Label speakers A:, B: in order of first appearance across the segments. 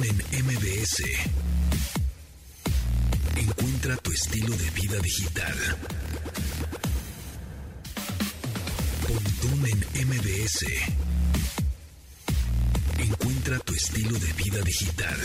A: Pontón en MBS. Encuentra tu estilo de vida digital. Pontón en MBS. Encuentra tu estilo de vida digital.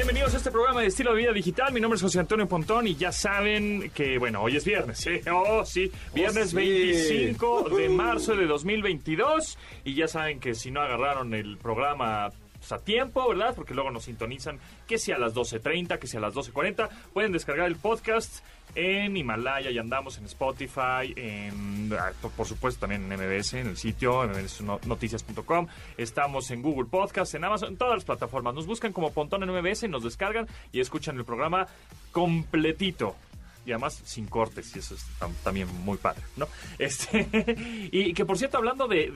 B: Bienvenidos a este programa de estilo de vida digital. Mi nombre es José Antonio Pontón y ya saben que, bueno, hoy es viernes. Sí, oh, sí, viernes
C: sí.
B: 25 de marzo de 2022. Y ya saben que si no agarraron el programa pues, a tiempo, ¿verdad? Porque luego nos sintonizan que sea a las 12.30, que sea a las 12.40. Pueden descargar el podcast en Himalaya y andamos en Spotify, en, ah, por- supuesto también en MBS, en el sitio, mbsnoticias.com. Estamos en Google Podcast, en Amazon, en todas las plataformas. Nos buscan como Pontón en MBS, nos descargan y escuchan el programa completito. Y además sin cortes, y eso es tam- también muy padre, ¿no? Este, y que por cierto, hablando de,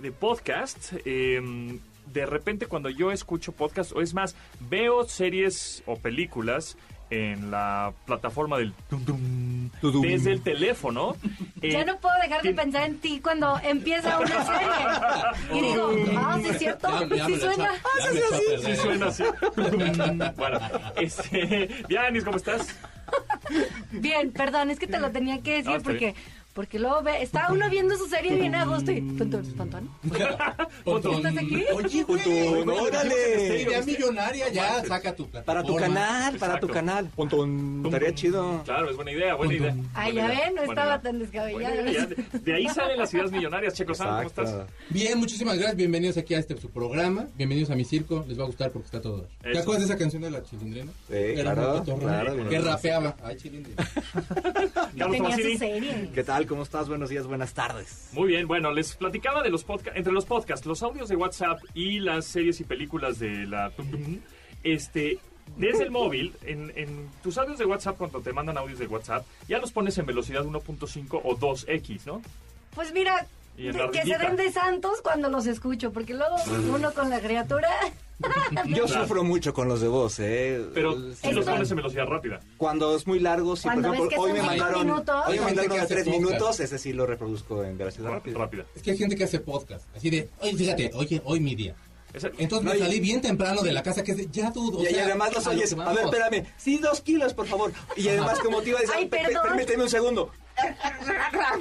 B: de- podcast, em, de repente cuando yo escucho podcast, o es más, veo series o películas en la plataforma del tum, tum,
C: Tudum.
B: desde el teléfono. eh,
D: Ya no puedo dejar de pensar en ti cuando empieza una serie. Y digo, ah, sí es cierto, sí suena.
E: echa- ya me echó a perder.
B: Sí suena así. bueno, este, Dianis, ¿cómo estás?
D: Bien, perdón, es que te lo tenía que decir
B: No, está
D: porque porque luego ve, está uno viendo su serie bien a gusto y Tontón.
E: Pontón.
D: ¿Estás aquí?
E: Oye.
C: Pontón, órale.
E: Idea millonaria, ya, saca tu.
C: Para tu canal, para tu canal. Pontón. Estaría chido.
B: Claro, es buena idea, buena idea.
D: Ay,
B: Buena
D: ya ven, no estaba tan descabellada.
B: De, ahí salen las ideas millonarias, Checo San, ¿cómo estás?
E: Bien, muchísimas gracias. Bienvenidos aquí a este su programa. Bienvenidos a mi circo. Les va a gustar porque está todo. ¿Te acuerdas de esa canción de la chilindrina?
C: Sí, claro,
E: Que rapeaba. Ay, chilindrina.
B: Carlos
D: Tenía
B: Tomasini.
D: su serie.
C: ¿Qué tal? ¿Cómo estás? Buenos días, buenas tardes.
B: Muy bien, bueno, les platicaba de los podcasts, entre los podcasts, los audios de WhatsApp y las series y películas de la... Este, desde el móvil, en, en tus audios de WhatsApp, cuando te mandan audios de WhatsApp, ya los pones en velocidad 1.5 o 2X, ¿no?
D: Pues mira, que se den de santos cuando los escucho, porque luego uno con la criatura...
C: Yo
B: Claro.
C: sufro mucho con los de voz, ¿eh?
B: Pero si los pones en velocidad rápida.
C: Cuando es muy largo.
D: Cuando
C: por ejemplo,
D: ves que
C: hoy me mandaron.
D: minutos.
C: Hoy me mandaron a tres
E: podcast.
C: minutos, ese sí lo reproduzco en velocidad rápida.
B: Rápida.
E: Es que hay gente que hace podcast. Así de, oye, fíjate, oye, hoy mi día. Entonces
C: No,
E: me
C: y-
E: salí bien temprano de la casa que es de, ya dudo.
C: Y, y además los oyes, a ver, espérame, sí, dos kilos, por favor. Y además te motiva, dices,
D: Ay,
C: "Pe- pe-
D: perdón.
C: permíteme un segundo.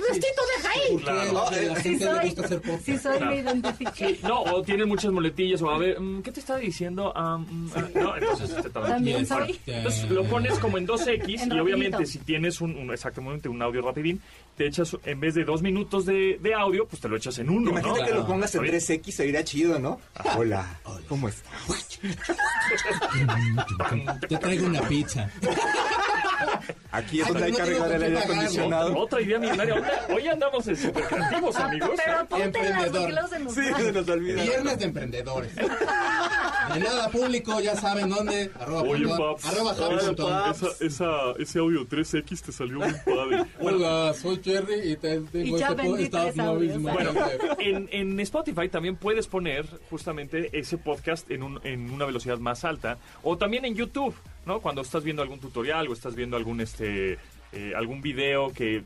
D: ¡Vestito deja ahí!
B: Claro.
E: le
D: soy, me identifiqué.
B: No, o tienen muchas muletillas, o a ver, mm, ¿qué te está diciendo? Ah, mm, ah, no, entonces te tardan.
D: También soy.
B: Entonces lo pones como en 2X
D: En
B: y obviamente si tienes un, un- exactamente un audio rapidín, te echas en vez de dos minutos de, de audio, pues te lo echas en uno,
C: Imagínate
B: ¿no?
C: que lo pongas en
B: Está bien.
C: 3X, se iría chido, ¿no? Hola, ¿cómo estás?
E: Te traigo una pizza.
C: Aquí es donde hay que arreglar el aire acondicionado.
B: Otra idea millonaria. Hoy, andamos de super creativos, amigos.
D: Pero porque luego se nos
C: Sí, se nos olvida.
E: Viernes de emprendedores. De nada público, ya saben dónde. Arroba,
B: Oye, paps.
E: arroba Javi
B: Oye,
E: Pontón.
B: paps, esa, esa- ese audio 3X te salió muy padre.
E: Hola, soy Jerry y te tengo
D: Y ya
E: este
D: vendí tres audios.
B: Bueno, en, en Spotify también puedes poner justamente ese podcast en, un- en una velocidad más alta. O también en YouTube, ¿no? Cuando estás viendo algún tutorial o estás viendo algún este eh, algún video que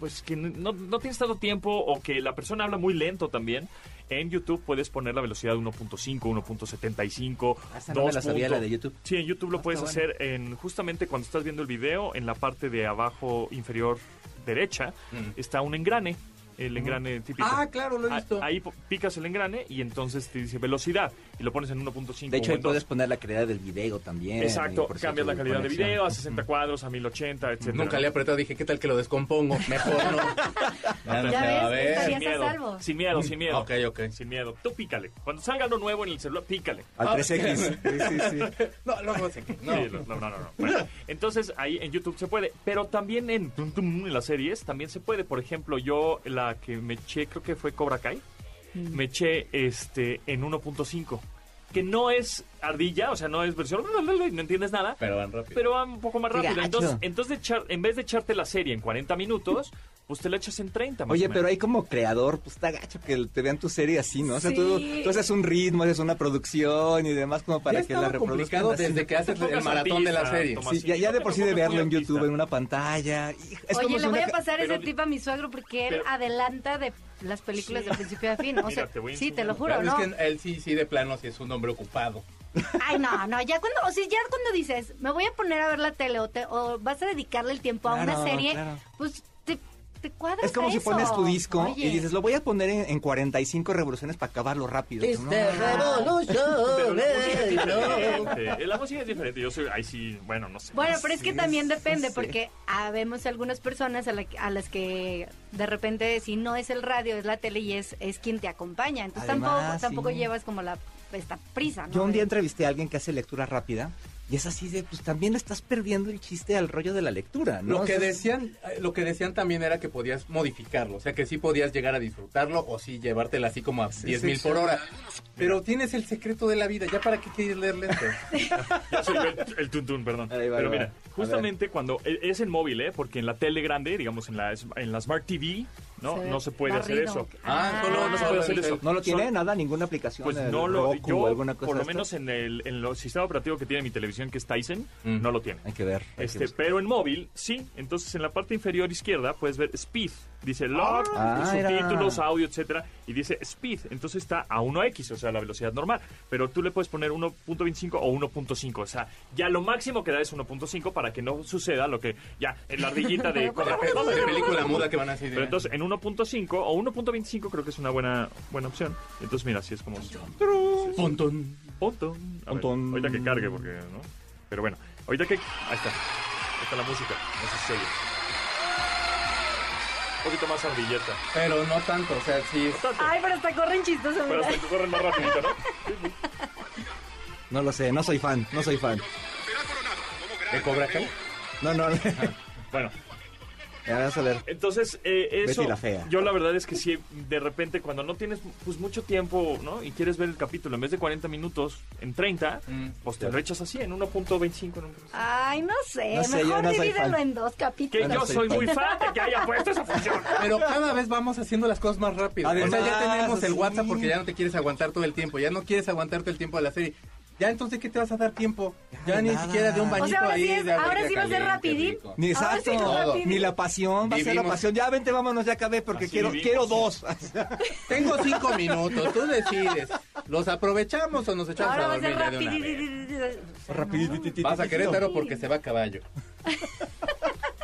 B: pues que no, no tienes tanto tiempo o que la persona habla muy lento también. En YouTube puedes poner la velocidad 1.5, 1.75,
C: Ah, esa no me la
B: 2
C: sabía, la de YouTube.
B: Sí, en YouTube lo
C: Ah,
B: puedes hacer en justamente cuando estás viendo el video, en la parte de abajo inferior derecha está un engrane, el engrane típico.
C: Ah, claro, lo he
B: Ah,
C: visto.
B: Ahí picas el engrane y entonces te dice velocidad y lo pones en 1.5.
C: De hecho, ahí puedes
B: 2.
C: poner la calidad del video también.
B: Exacto, cambias la calidad de
C: conexión.
B: video a 60 cuadros, a 1080, etc.
E: Nunca le he apretado, dije, ¿qué tal que lo descompongo? Mejor no.
D: Ya
E: A
D: ves,
B: Sin
D: a
B: miedo,
D: salvo.
B: sin miedo, sin miedo.
E: Ok, ok.
B: Sin miedo. Tú pícale. Cuando salga algo nuevo en el celular, pícale.
C: Al 3X. Sí, sí, sí.
E: No, no, no. No.
B: No, no, no, no. no. Bueno, entonces ahí en YouTube se puede, pero también en, en las series también se puede. Por ejemplo, yo la que me eché, creo que fue Cobra Kai, me eché este en 1.5, que no es ardilla, o sea, no es versión, no entiendes nada,
E: Pero van rápido.
B: pero va un poco más rápido. Entonces, entonces de echar- en vez de echarte la serie en 40 minutos, pues te la echas en 30. más
C: Oye,
B: o
C: pero
B: menos.
C: ahí como creador, pues está gacho que te vean tu serie así, ¿no? O sea, tú,
D: Sí.
C: tú haces un ritmo, haces una producción y demás como para
F: ya
C: que la reproduzcan.
F: complicado
C: así.
F: desde que haces el maratón de la serie.
C: Sí, ya, ya de por sí de verlo en YouTube, en una pantalla. Es
D: Oye,
C: como
D: le voy
C: una
D: a pasar
B: pero
D: ese tip a mi suegro porque él
B: pero-
D: adelanta de las películas de principio a fin. O
B: Mira,
D: sea,
B: te voy a
D: sí, te lo juro,
F: Claro,
D: ¿no?
F: Es que él sí, sí, de plano, sí es un hombre ocupado.
D: Ay, no, no, ya cuando, o sea, ya cuando dices, me voy a poner a ver la tele o, te- o vas a dedicarle el tiempo a una serie,
C: claro.
D: pues te, cuadras
C: Es como
D: a
C: si
D: eso.
C: pones tu disco
D: Oye.
C: y dices, lo voy a poner en, en 45 revoluciones para acabarlo rápido.
F: It's
C: No,
B: Pero la música es
F: no.
B: diferente. La música es diferente. Yo soy, ahí sí, bueno, no sé.
D: Bueno, pero es que
C: Sí,
D: también depende, porque habemos algunas personas a, la que- a las que de repente, si no es el radio, es la tele y es, es quien te acompaña. Entonces
C: Además,
D: tampoco, tampoco
C: sí.
D: llevas como la esta prisa, ¿no?
C: Yo un día entrevisté a alguien que hace lectura rápida y es así de, pues también le estás perdiendo el chiste al rollo de la lectura, ¿no?
F: Lo que decían, eh, lo que decían también era que podías modificarlo, o sea que sí podías llegar a disfrutarlo o sí llevártela así como a
C: Sí,
F: 10
C: sí,
F: mil
C: sí.
F: por hora. Pero tienes el secreto de la vida, ¿ya para qué quieres leer lento?
B: Ya soy el, el tuntún, perdón.
C: Ahí va,
B: Pero
C: ahí va.
B: mira, justamente cuando e- es en móvil, ¿eh? Porque en la tele grande, digamos en la, en la Smart TV, ¿no?
D: Se
B: no se puede hacer eso.
F: Ah,
B: No, no se puede hacer eso.
C: ¿No lo tiene
B: Son-
C: nada, ninguna aplicación?
B: Pues no lo,
C: Roku
B: yo,
C: o alguna cosa
B: por lo menos en el, en el sistema operativo que tiene mi televisión, que es Tyson,
F: Mm.
B: no lo tiene.
C: Hay que ver. hay
B: Este, pero en móvil, sí. Entonces, en la parte inferior izquierda puedes ver Speed. Dice log,
C: Ah,
B: subtítulos,
C: era.
B: audio, etcétera. Y dice Speed. Entonces está a 1x, o sea, la velocidad normal. Pero tú le puedes poner 1.25 o 1.5. O sea, ya lo máximo que da es 1.5 para que no suceda lo que ya en la ardillita de...
F: De película muda que van así de...
B: Pero entonces en 1.5 o 1.25 creo que es una buena buena opción. Entonces mira, así es como...
F: Pontón.
B: Pontón. A ahorita que cargue porque, ¿no? Pero bueno, ahorita que... Ahí está. Ahí está la música. No sé si se oye. Un poquito más ardilleta.
F: Pero no tanto, o sea, sí.
B: No
D: Ay, pero hasta corren chistoso,
B: pero
D: mira.
B: hasta que corren más rapidito, ¿no?
C: No lo sé, no soy fan, no soy fan.
F: ¿De Cobra Kai?
C: No, no, no.
B: Bueno,
C: vas a ver.
B: Entonces, eh, eso.
C: Betty la fea.
B: Yo la verdad es que sí, de repente, cuando no tienes pues mucho tiempo, ¿no? Y quieres ver el capítulo en vez de 40 minutos, en 30,
F: Mm,
B: pues te
F: claro.
B: lo echas así, en 1.25. en un-
D: Ay, no sé,
C: No sé,
D: mejor
C: no
D: divídelo en dos
B: Que
D: capítulos.
C: no
B: yo
C: soy
B: soy
C: fan.
B: muy fan de que haya puesto esa función.
F: Pero cada vez vamos haciendo las cosas más rápido. o sea, ya
C: Además,
F: tenemos el
C: sí.
F: WhatsApp porque ya no te quieres aguantar todo el tiempo. Ya no quieres aguantarte el tiempo de la serie. Ya entonces, ¿qué te vas a dar tiempo? Ya,
C: Ya,
F: ni
C: nada.
F: siquiera de un bañito
D: O sea, ahora
F: ahí.
D: sí, es- ahora sí va a ser rapidín.
F: rico.
C: Ni
D: sí
C: exacto, ni la pasión, va a ser la pasión. Ya vente, vámonos, ya acabé porque
B: Así
C: quiero,
B: vivimos.
C: quiero dos.
F: Tengo cinco minutos, tú decides. ¿Los aprovechamos o nos echamos
D: Ahora
F: a
D: va a
F: dormir
D: ser rapidín.
F: Vas a Querétaro porque se va a caballo.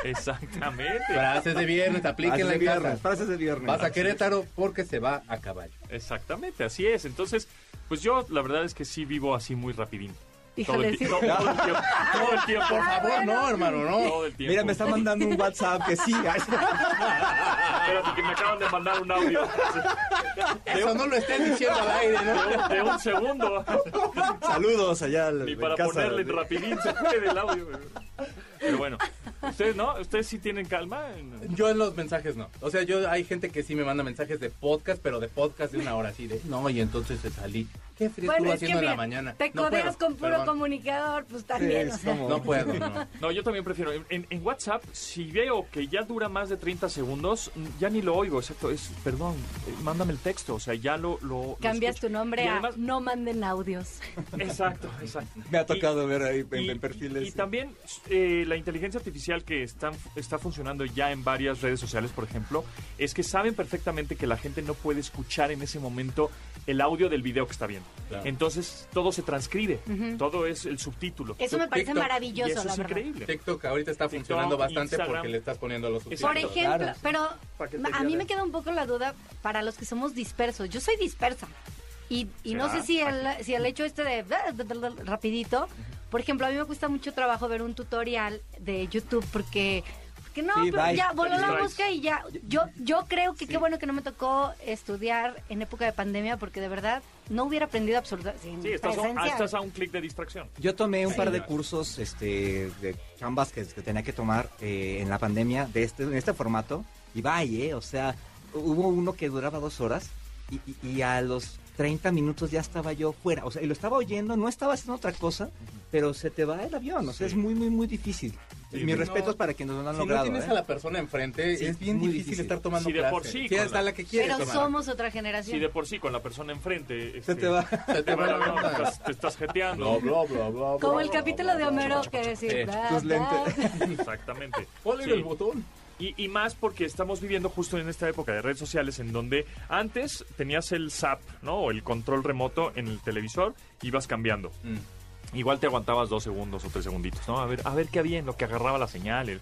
B: Exactamente.
F: Frases de viernes, aplíquenla
C: de
F: en
C: viernes,
F: casa.
C: frases de viernes.
F: Vas a Querétaro porque se va a caballo.
B: Exactamente, así es. Entonces, pues yo la verdad es que sí vivo así muy rapidín. Todo el,
D: Híjole, sí.
B: todo el tiempo. Todo el tiempo.
F: Por favor, no, hermano, no.
B: Todo el tiempo.
C: Mira, me está mandando un WhatsApp que sí.
B: Espérate, que me acaban de mandar un audio.
F: Eso no lo estén diciendo al aire,
B: De
F: ¿no?
B: un, de un segundo.
C: Saludos allá al-
B: Ni
C: en
B: para
C: casa.
B: ponerle rapidín se puede el audio. Pero bueno, ustedes no, ustedes sí tienen calma.
F: Yo en los mensajes no. O sea, yo hay gente que sí me manda mensajes de podcast, pero de podcast de una hora así de. No, y entonces se salí. ¿Qué frío
D: Bueno,
F: estuvo
D: es que
F: haciendo en la mañana?
D: te
F: No
D: codeas
F: puedo,
D: con puro
F: perdón.
D: comunicador, pues también,
C: Sí,
D: o sea.
F: No puedo, no.
B: No, yo también prefiero. En, en WhatsApp, si veo que ya dura más de 30 segundos, ya ni lo oigo. Exacto, es, perdón, eh, mándame el texto. O sea, ya lo. lo
D: Cambias tu nombre
B: Y
D: a
B: además-
D: no manden audios.
B: Exacto, exacto.
C: Me ha tocado
B: Y-
C: ver ahí en,
B: y,
C: en perfiles.
B: y también eh, la inteligencia artificial que están, está funcionando ya en varias redes sociales, por ejemplo, es que saben perfectamente que la gente no puede escuchar en ese momento el audio del video que está viendo.
F: Claro.
B: Entonces todo se transcribe, todo es el subtítulo.
D: Eso me parece
F: TikTok,
B: y
D: maravilloso,
B: eso
D: la
B: es
D: verdad.
B: increíble.
F: TikTok ahorita está
B: TikTok,
F: funcionando bastante
B: Instagram.
F: porque le estás poniendo los
B: Exacto.
D: Por
F: subtítulos.
D: ejemplo,
C: claro.
D: pero a mí me queda un poco la duda para los que somos dispersos. Yo soy dispersa. Y, y no sé si el, si el hecho este de rapidito, por ejemplo, a mí me cuesta mucho trabajo ver un tutorial de YouTube porque que no,
C: Sí,
D: pero
C: bye.
D: ya voló la mosca y ya. Yo, yo creo que qué bueno que no me tocó estudiar en época de pandemia porque de verdad no hubiera aprendido absolutamente.
B: Sí, estás, a, estás a un clic de distracción.
C: Yo tomé un par de cursos este, de chambas que, que tenía que tomar eh, en la pandemia de este, en este formato. Y vaya, eh, o sea, hubo uno que duraba dos horas y, y- y a los 30 minutos ya estaba yo fuera. O sea, y lo estaba oyendo, no estaba haciendo otra cosa, pero se te va el avión. O sea,
B: Sí.
C: es muy, muy, muy difícil.
F: Sí,
C: Mis
F: sí.
C: respetos para quienes lo han
F: Si
C: logrado.
F: no tienes
C: ¿eh?
F: a la persona enfrente,
C: Sí,
F: es bien difícil,
C: difícil.
F: estar tomando
B: Si de por sí,
F: hasta
B: la-
F: la que quieres
D: Pero
F: tomar.
D: somos otra
B: Si
D: generación.
B: de por sí con la persona enfrente...
C: Se
B: este,
C: te va.
F: Se te va la
B: no, estás- te estás jeteando.
F: Bla, bla, bla, bla,
D: Como el capítulo
F: bla,
D: de Homero
F: bla.
D: que bla,
C: Tus
D: bla.
B: Exactamente.
F: ¿Cuál era
B: Sí.
F: el botón?
B: Y, y más porque estamos viviendo justo en esta época de redes sociales en donde antes tenías el SAP, ¿no? O el control remoto en el televisor, ibas cambiando.
F: Mm.
B: Igual te aguantabas dos segundos o tres segunditos, ¿no? A ver, a ver qué había en lo que agarraba la señal.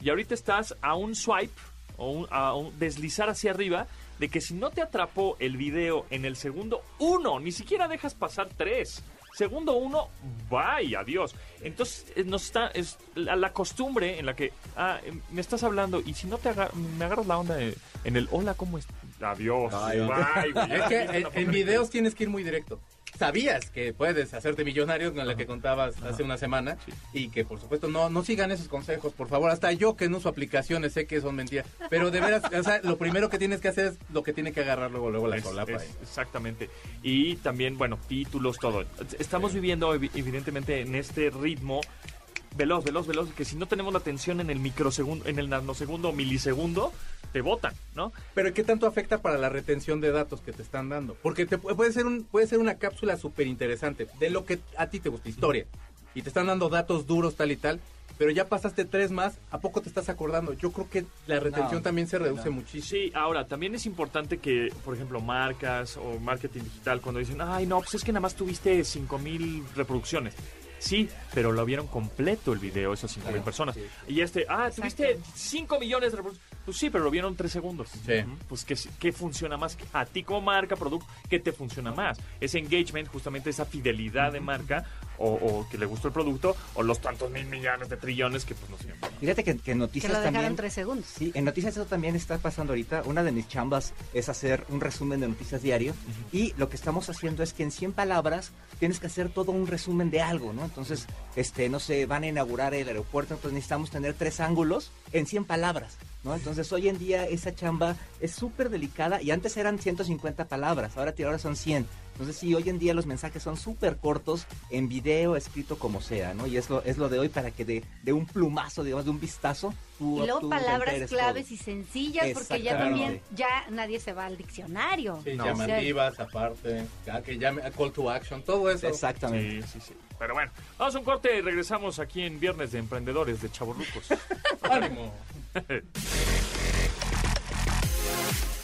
B: Y ahorita estás a un swipe o un- a un deslizar hacia arriba de que si no te atrapó el video en el segundo uno, ni siquiera dejas pasar tres. Segundo uno, bye, adiós. Entonces eh, nos está es la, costumbre en la que ah, eh, me estás hablando y si no te agar- me agarras la onda en el hola cómo es, adiós,
C: Ay,
B: bye. güey.
F: Es que en, videos tienes que ir muy directo. Sabías que puedes hacerte millonario con la que contabas hace una semana y que por supuesto no, no sigan esos consejos, por favor. Hasta yo que no uso aplicaciones sé que son mentiras. Pero de veras, o sea, lo primero que tienes que hacer es lo que tiene que agarrar luego, luego la
B: Es-
F: solapa.
B: es-
F: ahí.
B: exactamente. Y también, bueno, títulos, todo. Estamos viviendo evi- evidentemente en este ritmo veloz, veloz, veloz, que si no tenemos la atención en el microsegundo, en el nanosegundo o milisegundo, te botan, ¿no?
F: Pero ¿qué tanto afecta para la retención de datos que te están dando? Porque te pu- puede ser un puede ser una cápsula súper interesante de lo que a ti te gusta, historia. Y te están dando datos duros tal y tal, pero ya pasaste tres más, ¿a poco te estás acordando? Yo creo que la retención
C: No,
F: también se reduce
C: no.
F: muchísimo.
B: Sí, ahora, también es importante que, por ejemplo, marcas o marketing digital, cuando dicen, ay, no, pues es que nada más tuviste 5000 reproducciones. Sí, pero lo vieron completo el video, esas 5000
F: Claro,
B: personas.
F: sí.
B: Y este, ah, tuviste 5 millones de reproducciones. Pues sí, pero lo vieron 3 segundos.
F: Sí.
B: Pues ¿qué, qué funciona más? A ti como marca, producto, ¿qué te funciona más? Ese engagement, justamente esa fidelidad de marca, o, o que le gustó el producto, o los tantos mil millones de trillones que pues no sé.
C: Fíjate que, que en
D: Que
C: noticias
D: lo dejaron
C: también.
D: tres segundos.
C: Sí, en noticias eso también está pasando ahorita. Una de mis chambas es hacer un resumen de noticias diario. Y lo que estamos haciendo es que en 100 palabras tienes que hacer todo un resumen de algo, ¿no? Entonces, este, no sé, van a inaugurar el aeropuerto, entonces necesitamos tener tres ángulos en 100 palabras, ¿no? Entonces, hoy en día esa chamba es súper delicada y antes eran 150 palabras, ahora, ahora son 100. Entonces, sí, hoy en día los mensajes son súper cortos, en video, escrito como sea, ¿no? Y es lo, es lo de hoy para que de, de un plumazo, digamos, de un vistazo, tú
D: Y luego
C: tú
D: palabras claves
C: todo.
D: y sencillas, porque ya también, ya nadie se va al diccionario.
F: Sí,
B: No.
F: llamativas aparte, ya que llame a call to action, todo eso.
C: Exactamente.
B: Sí, sí, sí. Pero bueno, vamos a un corte y regresamos aquí en Viernes de Emprendedores de Chavorrucos.
F: Ánimo.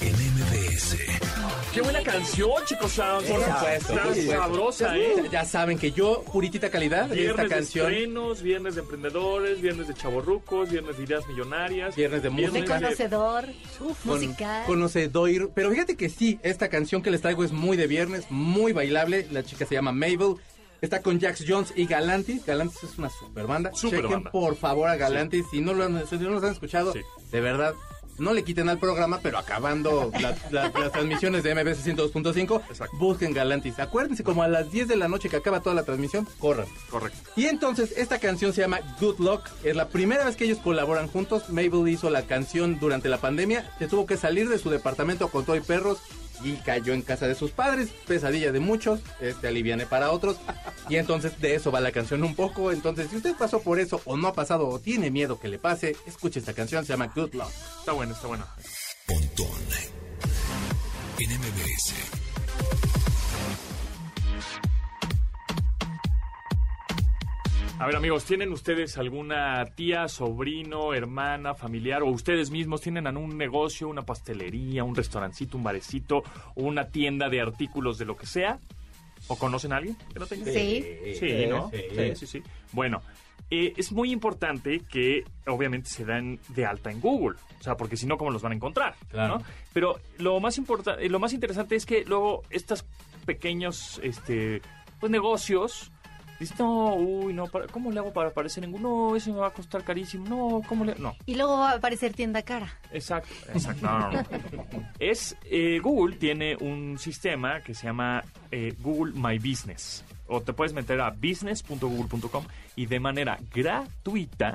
A: en MBS.
B: Qué buena canción, chicos. Por
F: supuesto, por supuesto.
B: Sabrosa, ¿eh?
F: Ya, ya saben que yo, puritita calidad,
B: Viernes
F: esta
B: de
F: canción.
B: estrenos, viernes de emprendedores, viernes de chavorrucos, viernes de ideas millonarias.
F: Viernes de
D: De
F: música.
D: conocedor,
F: Con-
D: musical.
F: Conocedor. Pero fíjate que sí, esta canción que les traigo es muy de viernes, muy bailable. La chica se llama Mabel. Está con Jax Jones y Galantis. Galantis es una super banda.
B: Super
F: Chequen
B: banda.
F: por favor a Galantis. Si, no lo han, si no los han escuchado,
B: Sí.
F: de verdad, no le quiten al programa, pero acabando la- la- las transmisiones de MBS 102.5,
B: Exacto.
F: busquen Galantis. Acuérdense, como a las 10 de la noche que acaba toda la transmisión, corran.
B: Correcto.
F: Y entonces esta canción se llama Good Luck. Es la primera vez que ellos colaboran juntos. Mabel hizo la canción durante la pandemia. Se tuvo que salir de su departamento con todo y perros y cayó en casa de sus padres. Pesadilla de muchos, este aliviane para otros. Y entonces de eso va la canción un poco. Entonces si usted pasó por eso o no ha pasado o tiene miedo que le pase, escuche esta canción. Se llama Good Luck.
B: Está bueno, está bueno.
A: Pontón en MBS.
B: A ver, amigos, ¿tienen ustedes alguna tía, sobrino, hermana, familiar o ustedes mismos tienen un negocio, una pastelería, un restaurancito, un barecito, o una tienda de artículos de lo que sea? ¿O conocen a alguien que no tenga?
D: Sí.
B: Sí, ¿no?
F: Sí.
B: Sí, sí, sí. Bueno, eh, es muy importante que obviamente se dan de alta en Google. O sea, porque si no, ¿cómo los van a encontrar?
F: Claro.
B: ¿no? Pero lo más importante, lo más interesante es que luego estos pequeños este, pues, negocios dicen, no, uy, no, para- ¿cómo le hago para aparecer en Google? No, eso me va a costar carísimo. No, ¿cómo le...? No.
D: Y luego va a aparecer tienda cara.
B: Exacto, exacto. No, no, no. Es, eh, Google tiene un sistema que se llama eh, Google My Business. O te puedes meter a business.google.com y de manera gratuita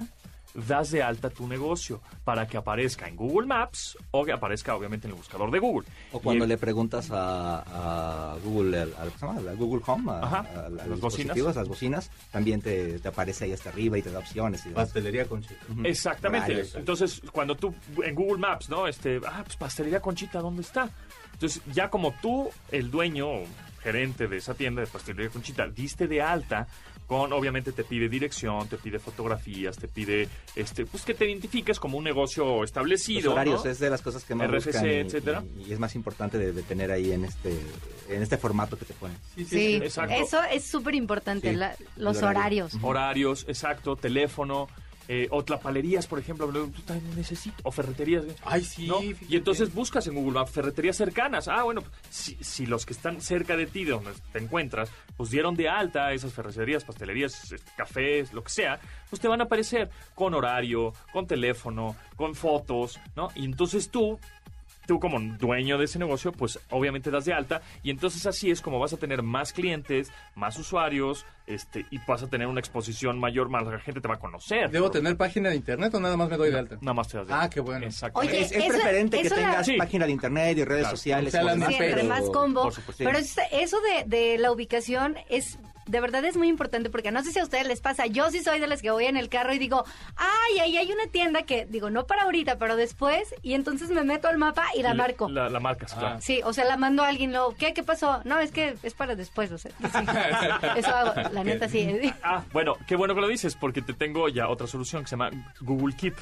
B: das de alta tu negocio para que aparezca en Google Maps o que aparezca obviamente en el buscador de Google.
C: O cuando
B: Y-
C: le preguntas a, a Google, al, Google Home, a,
B: Ajá,
C: a- a
B: las
C: los
B: bocinas.
C: dispositivos, las bocinas, también te, te aparece ahí hasta arriba y te da opciones. Y.
F: Pastelería con chica.
C: Ujú.
B: Exactamente. Entonces, cuando tú en Google Maps, ¿no? Este, ah, pues pastelería Conchita, ¿dónde está? Entonces, ya como tú, el dueño o gerente de esa tienda de pastelería Conchita, diste de alta con, obviamente te pide dirección, te pide fotografías, te pide, este, pues que te identifiques como un negocio
C: Los
B: establecido.
C: horarios
B: ¿no?
C: es de las cosas que más
B: RFC,
C: buscan y,
B: etcétera.
C: y- y es más importante de, de tener ahí en este en este formato que te ponen.
D: Sí,
B: exacto.
D: eso es súper importante,
C: Sí,
D: la- los horarios.
B: Horarios, exacto, teléfono, eh, o tlapalerías, por ejemplo, tú también necesito, o ferreterías.
F: Ay, sí.
B: Y entonces buscas en Google Maps ferreterías cercanas. Ah, bueno, si, si los que están cerca de ti, de donde te encuentras, pues dieron de alta esas ferreterías, pastelerías, este, cafés, lo que sea, pues te van a aparecer con horario, con teléfono, con fotos, ¿no? Y entonces tú tú como dueño de ese negocio, pues obviamente das de alta y entonces así es como vas a tener más clientes, más usuarios, este y vas a tener una exposición mayor, más la gente te va a conocer.
F: ¿Debo tener página de internet o nada más me doy de alta?
B: Nada más te das de
F: Ah,
B: alta.
F: qué bueno.
B: Exacto.
D: Oye,
C: es, es
D: eso-
C: preferente que
D: la-
C: tengas
B: Sí.
C: página de internet y redes
B: Claro.
C: sociales.
F: O sea,
C: demás,
D: Sí,
F: Pero-
D: más combo.
B: por supuesto.
D: Pero es- eso de, de la ubicación es de verdad es muy importante porque no sé si a ustedes les pasa. Yo sí soy de las que voy en el carro y digo, ay, ahí hay una tienda que, digo, no para ahorita, pero después, y entonces me meto al mapa y la
B: Y
D: marco.
B: La, la marcas, claro.
D: Sí, o sea, la mando a alguien, lo, ¿qué? ¿Qué pasó? No, es que es para después, o sea, sí. Eso hago, la neta sí.
B: Ah, bueno, qué bueno que lo dices, porque te tengo ya otra solución que se llama Google Keep.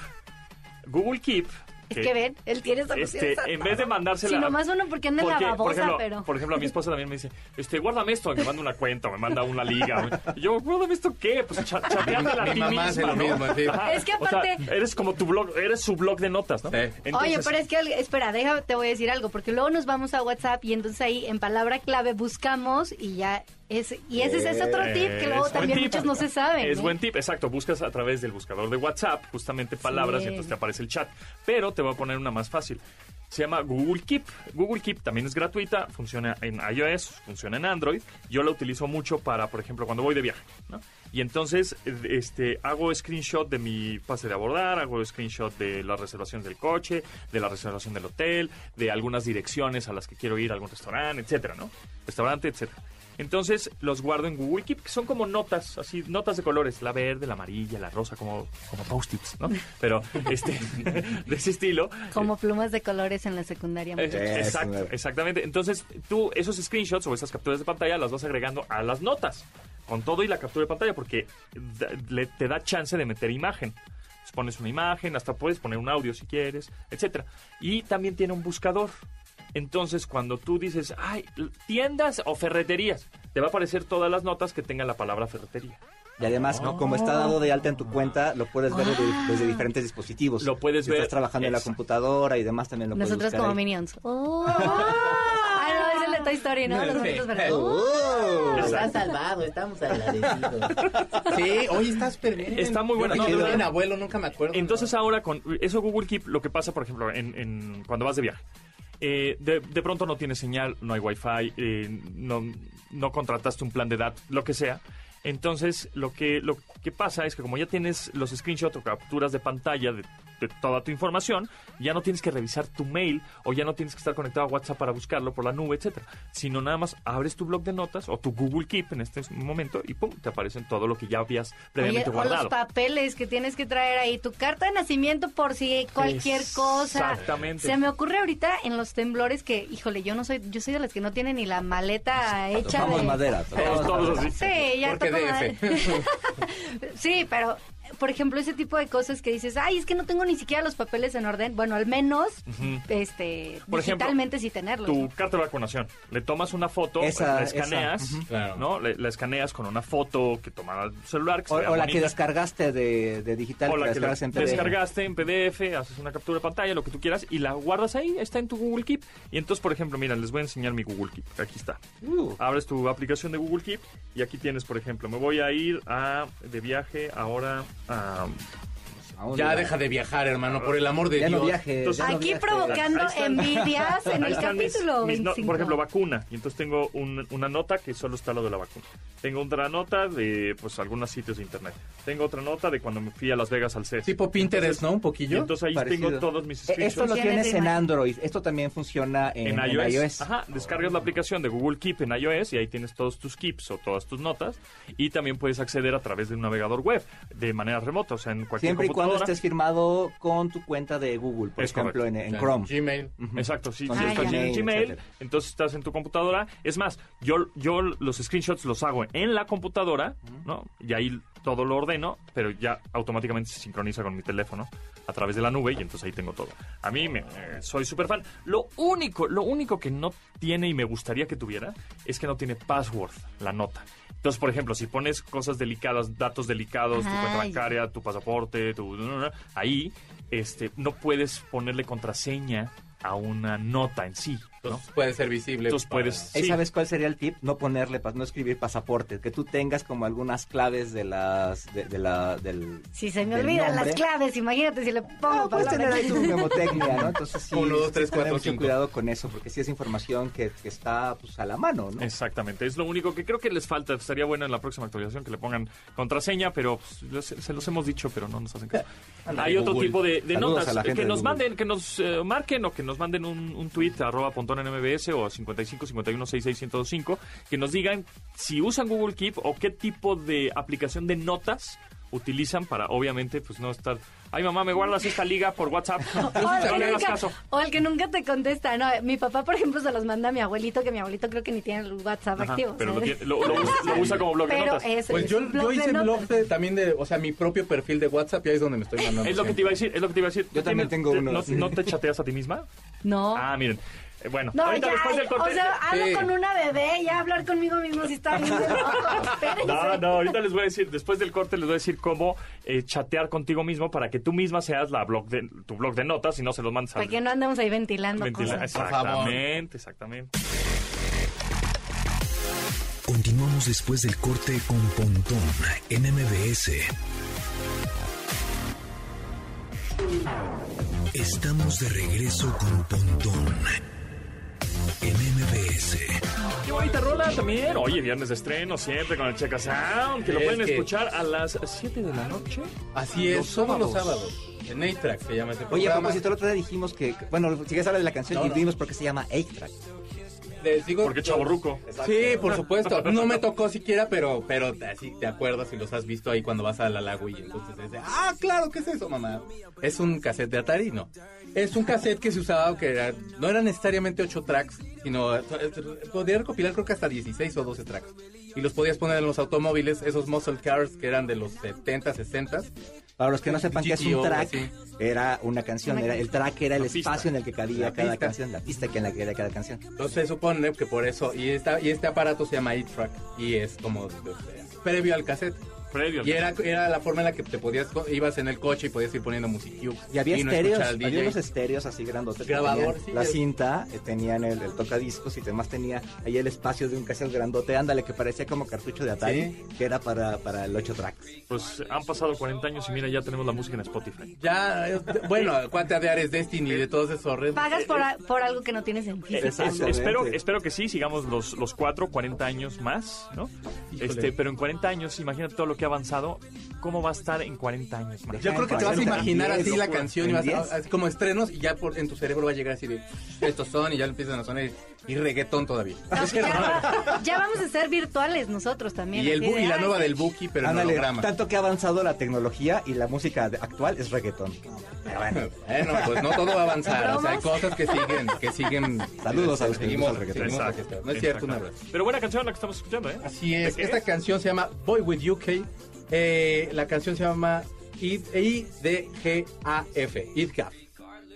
B: Google Keep.
D: Es que ven, él tiene
B: este,
D: soluciones a
B: en vez de mandársela.
D: Sí, nomás uno porque anda en la
B: Porque,
D: babosa,
B: por ejemplo,
D: pero...
B: por ejemplo, a mi esposa también me dice, este, guárdame esto, me manda una cuenta, o me manda una liga. Y yo, guárdame esto qué? Pues cha- chateátela a
F: Mi
B: ti
F: mamá hace
B: misma,
F: lo
B: ¿no?
F: mismo, sí.
D: Es que
B: o sea,
D: aparte-
B: eres como tu blog, eres su blog de notas, ¿no?
F: Sí.
D: Oye, pero es que, espera, déjame, te voy a decir algo, porque luego nos vamos a WhatsApp y entonces ahí en palabra clave buscamos y ya es, y ese es otro tip que luego también
B: tip.
D: muchos no se saben.
B: Es
D: ¿eh?
B: buen tip, exacto. Buscas a través del buscador de WhatsApp justamente palabras
D: Sí.
B: y entonces te aparece el chat. Pero te voy a poner una más fácil. Se llama Google Keep. Google Keep también es gratuita, funciona en iOS, funciona en Android. Yo la utilizo mucho para, por ejemplo, cuando voy de viaje, ¿no? Y entonces eh, este, hago screenshot de mi pase de abordar, hago screenshot de la reservación del coche, de la reservación del hotel, de algunas direcciones a las que quiero ir a algún restaurante, etcétera, ¿no? Restaurante, etcétera. Entonces los guardo en Google Keep, que son como notas, así, notas de colores, la verde, la amarilla, la rosa, como, como post-its, ¿no? Pero, este, de ese estilo.
D: Como plumas de colores en la secundaria.
B: Eh, Exacto, exactamente. Entonces, tú esos screenshots o esas capturas de pantalla las vas agregando a las notas, con todo y la captura de pantalla, porque le- te da chance de meter imagen. Pones una imagen, hasta puedes poner un audio si quieres, etcétera. Y también tiene un buscador. Entonces, cuando tú dices, ay, tiendas o ferreterías, te va a aparecer todas las notas que tengan la palabra ferretería.
C: Y además, ¿no? como está dado de alta en tu cuenta, lo puedes ver desde, desde diferentes dispositivos.
B: Lo puedes
C: si
B: ver.
C: estás trabajando en la computadora y demás, también lo
D: Nosotros
C: puedes buscar
D: como
C: ahí.
D: Minions. Oh. ah, no, es el de Toy Story, ¿no? Nosotros, pero-
C: ¡Oh!
B: Exacto.
G: Estás salvado, estamos agradecidos.
F: Sí, oye, está súper bien.
B: Está muy bueno.
F: Yo
B: No,
F: soy
B: verdad.
F: un abuelo, nunca me acuerdo.
B: Entonces ahora con eso Google Keep, lo que pasa, por ejemplo, en, en- cuando vas de viaje, eh, de, de pronto no tienes señal, no hay wifi, eh, no, no contrataste un plan de datos, lo que sea. Entonces, lo que, lo que pasa es que como ya tienes los screenshots o capturas de pantalla de, de toda tu información, ya no tienes que revisar tu mail o ya no tienes que estar conectado a WhatsApp para buscarlo por la nube, etcétera, sino nada más abres tu blog de notas o tu Google Keep en este momento y pum, te aparecen todo lo que ya habías
D: Oye,
B: previamente
D: o los
B: guardado.
D: papeles que tienes que traer ahí, tu carta de nacimiento por si cualquier cosa.
B: Exactamente.
D: Se me ocurre ahorita en los temblores que, híjole, yo no soy, yo soy de las que no tienen ni la maleta hecha
C: Tomamos
D: de...
C: madera.
B: Todos, todos así.
D: Sí, ya
F: Porque
D: toco madera. Sí, pero por ejemplo, ese tipo de cosas que dices, ay, es que no tengo ni siquiera los papeles en orden. Bueno, al menos, este,
B: Por ejemplo,
D: digitalmente sí tenerlos.
B: tu
D: ¿no?
B: carta de vacunación. Le tomas una foto,
C: Esa-
B: la escaneas.
F: Claro.
B: ¿no? Le- la escaneas con una foto que toma el celular. Que se
C: O,
B: vea
C: o la que descargaste de, de digital,
B: O la
C: que
B: que la
C: en PDF.
B: descargaste en PDF, haces una captura de pantalla, lo que tú quieras, y la guardas ahí, está en tu Google Keep. Y entonces, por ejemplo, mira, les voy a enseñar mi Google Keep. Aquí está.
C: Uh,
B: Abres tu aplicación de Google Keep y aquí tienes, por ejemplo, me voy a ir a de viaje ahora a,
C: Aún
F: Ya deja de viajar, hermano, por el amor de
C: Ya
F: Dios.
C: no viajes.
B: Entonces-
C: ya no
D: Aquí provocando envidias en el
B: mis-
D: capítulo
B: mis no-
D: 25.
B: por ejemplo, vacuna. Y entonces tengo un- una nota que solo está lo de la vacuna. Tengo otra nota de pues algunos sitios de internet. Tengo otra nota de cuando me fui a Las Vegas al CES.
F: Tipo Pinterest, ¿no? Un
B: Y
F: poquillo.
B: entonces ahí
C: Parecido.
B: tengo todos mis
C: Esto
B: screenshots.
C: lo
D: Tienes
C: en. Android. Esto también funciona en,
B: en
C: en
B: iOS. Ajá, descargas la aplicación de Google Keep en iOS y ahí tienes todos tus keeps o todas tus notas. Y también puedes acceder a través de un navegador web de manera remota, o sea, en cualquier
C: Siempre cuando estés firmado con tu cuenta de Google, por
B: Es
C: ejemplo, en,
B: correcto.
C: en Chrome.
F: Gmail.
B: Exacto, sí,
C: Con
B: sí
D: tu
B: estás en
C: Gmail, etcétera.
B: entonces estás en tu computadora. Es más, yo, yo los screenshots los hago en la computadora, ¿no? Y ahí todo lo ordeno, pero ya automáticamente se sincroniza con mi teléfono a través de la nube y entonces ahí tengo todo. A mí me, eh, soy súper fan. Lo único, lo único que no tiene y me gustaría que tuviera es que no tiene password la nota. Entonces, por ejemplo, si pones cosas delicadas, datos delicados, tu cuenta bancaria, tu pasaporte, tu ahí este no puedes ponerle contraseña a una nota en sí, ¿no?
F: Entonces puede ser visible.
B: Entonces
F: para-
B: puedes
C: Ahí
B: sí.
C: sabes cuál sería el tip, no ponerle, no escribir pasaporte, que tú tengas como algunas claves de las, de, de la, del...
D: Si se me olvidan
C: nombre.
D: las claves, imagínate si le pongo
C: No, puedes tener ahí tu memotecnia, ¿no? Entonces sí,
F: Uno, dos, tres,
C: tener
F: cuatro,
C: mucho
F: cinco.
C: cuidado con eso, porque sí es información que, que está pues a la mano, ¿no?
B: Exactamente, es lo único que creo que les falta. Estaría bueno en la próxima actualización que le pongan contraseña, pero pues, se los hemos dicho, pero no nos hacen caso. Hay otro tipo de, notas
C: gente
B: que nos
C: Google.
B: manden, que nos eh, marquen o que nos manden un, un tweet arroba pontón en MBS o a 55 51 66 1025 que nos digan si usan Google Keep o qué tipo de aplicación de notas utilizan para obviamente pues no estar ay mamá me guardas esta liga por WhatsApp
D: O el,
B: no
D: que
B: le hagas
D: nunca,
B: caso
D: o el que nunca te contesta. No, mi papá, por ejemplo, se los manda a mi abuelito, que mi abuelito creo que ni tiene el WhatsApp
B: Ajá,
D: activo.
B: pero lo, lo- lo usa, lo usa como blog de
D: Pero
B: notas
D: es,
F: Pues
D: es
F: yo, yo
D: de
F: hice
D: notas.
F: blog de- también de, o sea, mi propio perfil de WhatsApp y ahí es donde me estoy mandando.
B: Es lo que te iba a decir, es lo que te iba a decir.
C: Yo también
B: ¿Tienes-
C: tengo
B: te-
C: uno.
B: ¿no, no te chateas a ti misma?
D: No.
B: Ah, miren. Eh, bueno,
D: No,
B: ahorita
D: ya,
B: después del corte.
D: o sea, hablo
F: Sí.
D: con una bebé, ya hablar conmigo mismo si está bien. No,
B: no, no, ahorita les voy a decir, después del corte les voy a decir cómo eh, chatear contigo mismo para que tú misma seas la blog de, tu blog de notas y no se los mandes
D: Para
B: al
D: que no andemos ahí ventilando
B: ventila-
D: cosas.
B: Exactamente, exactamente.
A: Continuamos después del corte con Pontón en MBS. Estamos de regreso con Pontón en MBS.
B: Qué bonita rola también. Oye, viernes de estreno siempre con el Checa Sound, que lo
F: Es
B: pueden
F: que-
B: escuchar a las 7 de la noche.
F: Así es,
B: Los
F: todos los
B: sábados.
F: sábados. En A-Track se llama ese
C: Oye, a
F: programa.
C: propósito, el otro día dijimos que, bueno, si quieres hablar de la canción
F: No,
C: y
F: no.
C: vimos por qué se llama 8-Track.
F: Les digo-
B: Porque chaborruco.
F: Sí, por supuesto. No me tocó siquiera, pero, pero así te acuerdas y los has visto ahí cuando vas a la lago y entonces es de, ah, claro, ¿qué es eso, mamá? ¿Es un cassette de Atari? No. Es un cassette que se usaba, que era- no eran necesariamente 8 tracks, sino podía recopilar creo que hasta 16 o 12 tracks. Y los podías poner en los automóviles, esos muscle cars que eran de los 70, 60.
C: Para los que no sepan qué es un track, era una canción. Era, el track era el espacio en el que cabía
F: La
C: cada
F: pista.
C: canción, la pista que en la que era cada canción.
F: Entonces se supone que por eso, y, esta, y este aparato se llama 8-track y es como previo al cassette.
B: Previo.
F: Y era, era la forma en la que te podías, ibas en el coche y podías ir poniendo music cube.
C: Y había
F: no
C: estéreos,
F: escuchar al
C: había unos estéreos así grandotes.
F: Grabador, sí,
C: La
F: el-
C: cinta, eh, tenían el, el tocadiscos y además tenía ahí el espacio de un cassette grandote, ándale, que parecía como cartucho de Atari,
F: Sí.
C: que era para, para el 8 tracks.
B: Pues han pasado 40 años y mira, ya tenemos la música en Spotify.
F: Ya, eh, bueno, cuánta de Ares Destiny, de todos esos red.
D: Pagas por, a- por algo que no tienes en
B: Eh,
D: físico.
B: Espero, espero que sí, sigamos los, los cuatro, 40 años más, ¿no?
F: Híjole.
B: Este, pero en 40 años, imagínate todo lo que ha avanzado, ¿cómo va a estar en 40 años más?
F: Yo creo que te vas a
C: 40,
F: imaginar así
C: 10,
F: la canción y vas a,
C: 10.
F: así como estrenos y ya por, en tu cerebro va a llegar así de estos son y ya empiezan a sonar y, y reggaetón todavía.
D: No, ya, ya vamos a ser virtuales nosotros también.
F: Y, el, bu- y la nueva del Buki, pero en holograma.
C: tanto que ha avanzado la tecnología y la música actual es reggaetón. Pero bueno,
F: Bueno, pues no todo va a avanzar. O sea, hay cosas que siguen, que siguen.
C: Saludos a los que reggaetón.
F: seguimos
B: Exacto,
F: registrando. No es cierto, un
B: exacto.
F: abrazo.
B: Pero buena canción la que estamos escuchando, ¿eh?
F: Así es.
B: ¿De qué
F: Esta
B: es?
F: canción se llama Boy with UK. Eh, la canción se llama I-D-G-A-F. It Gaf.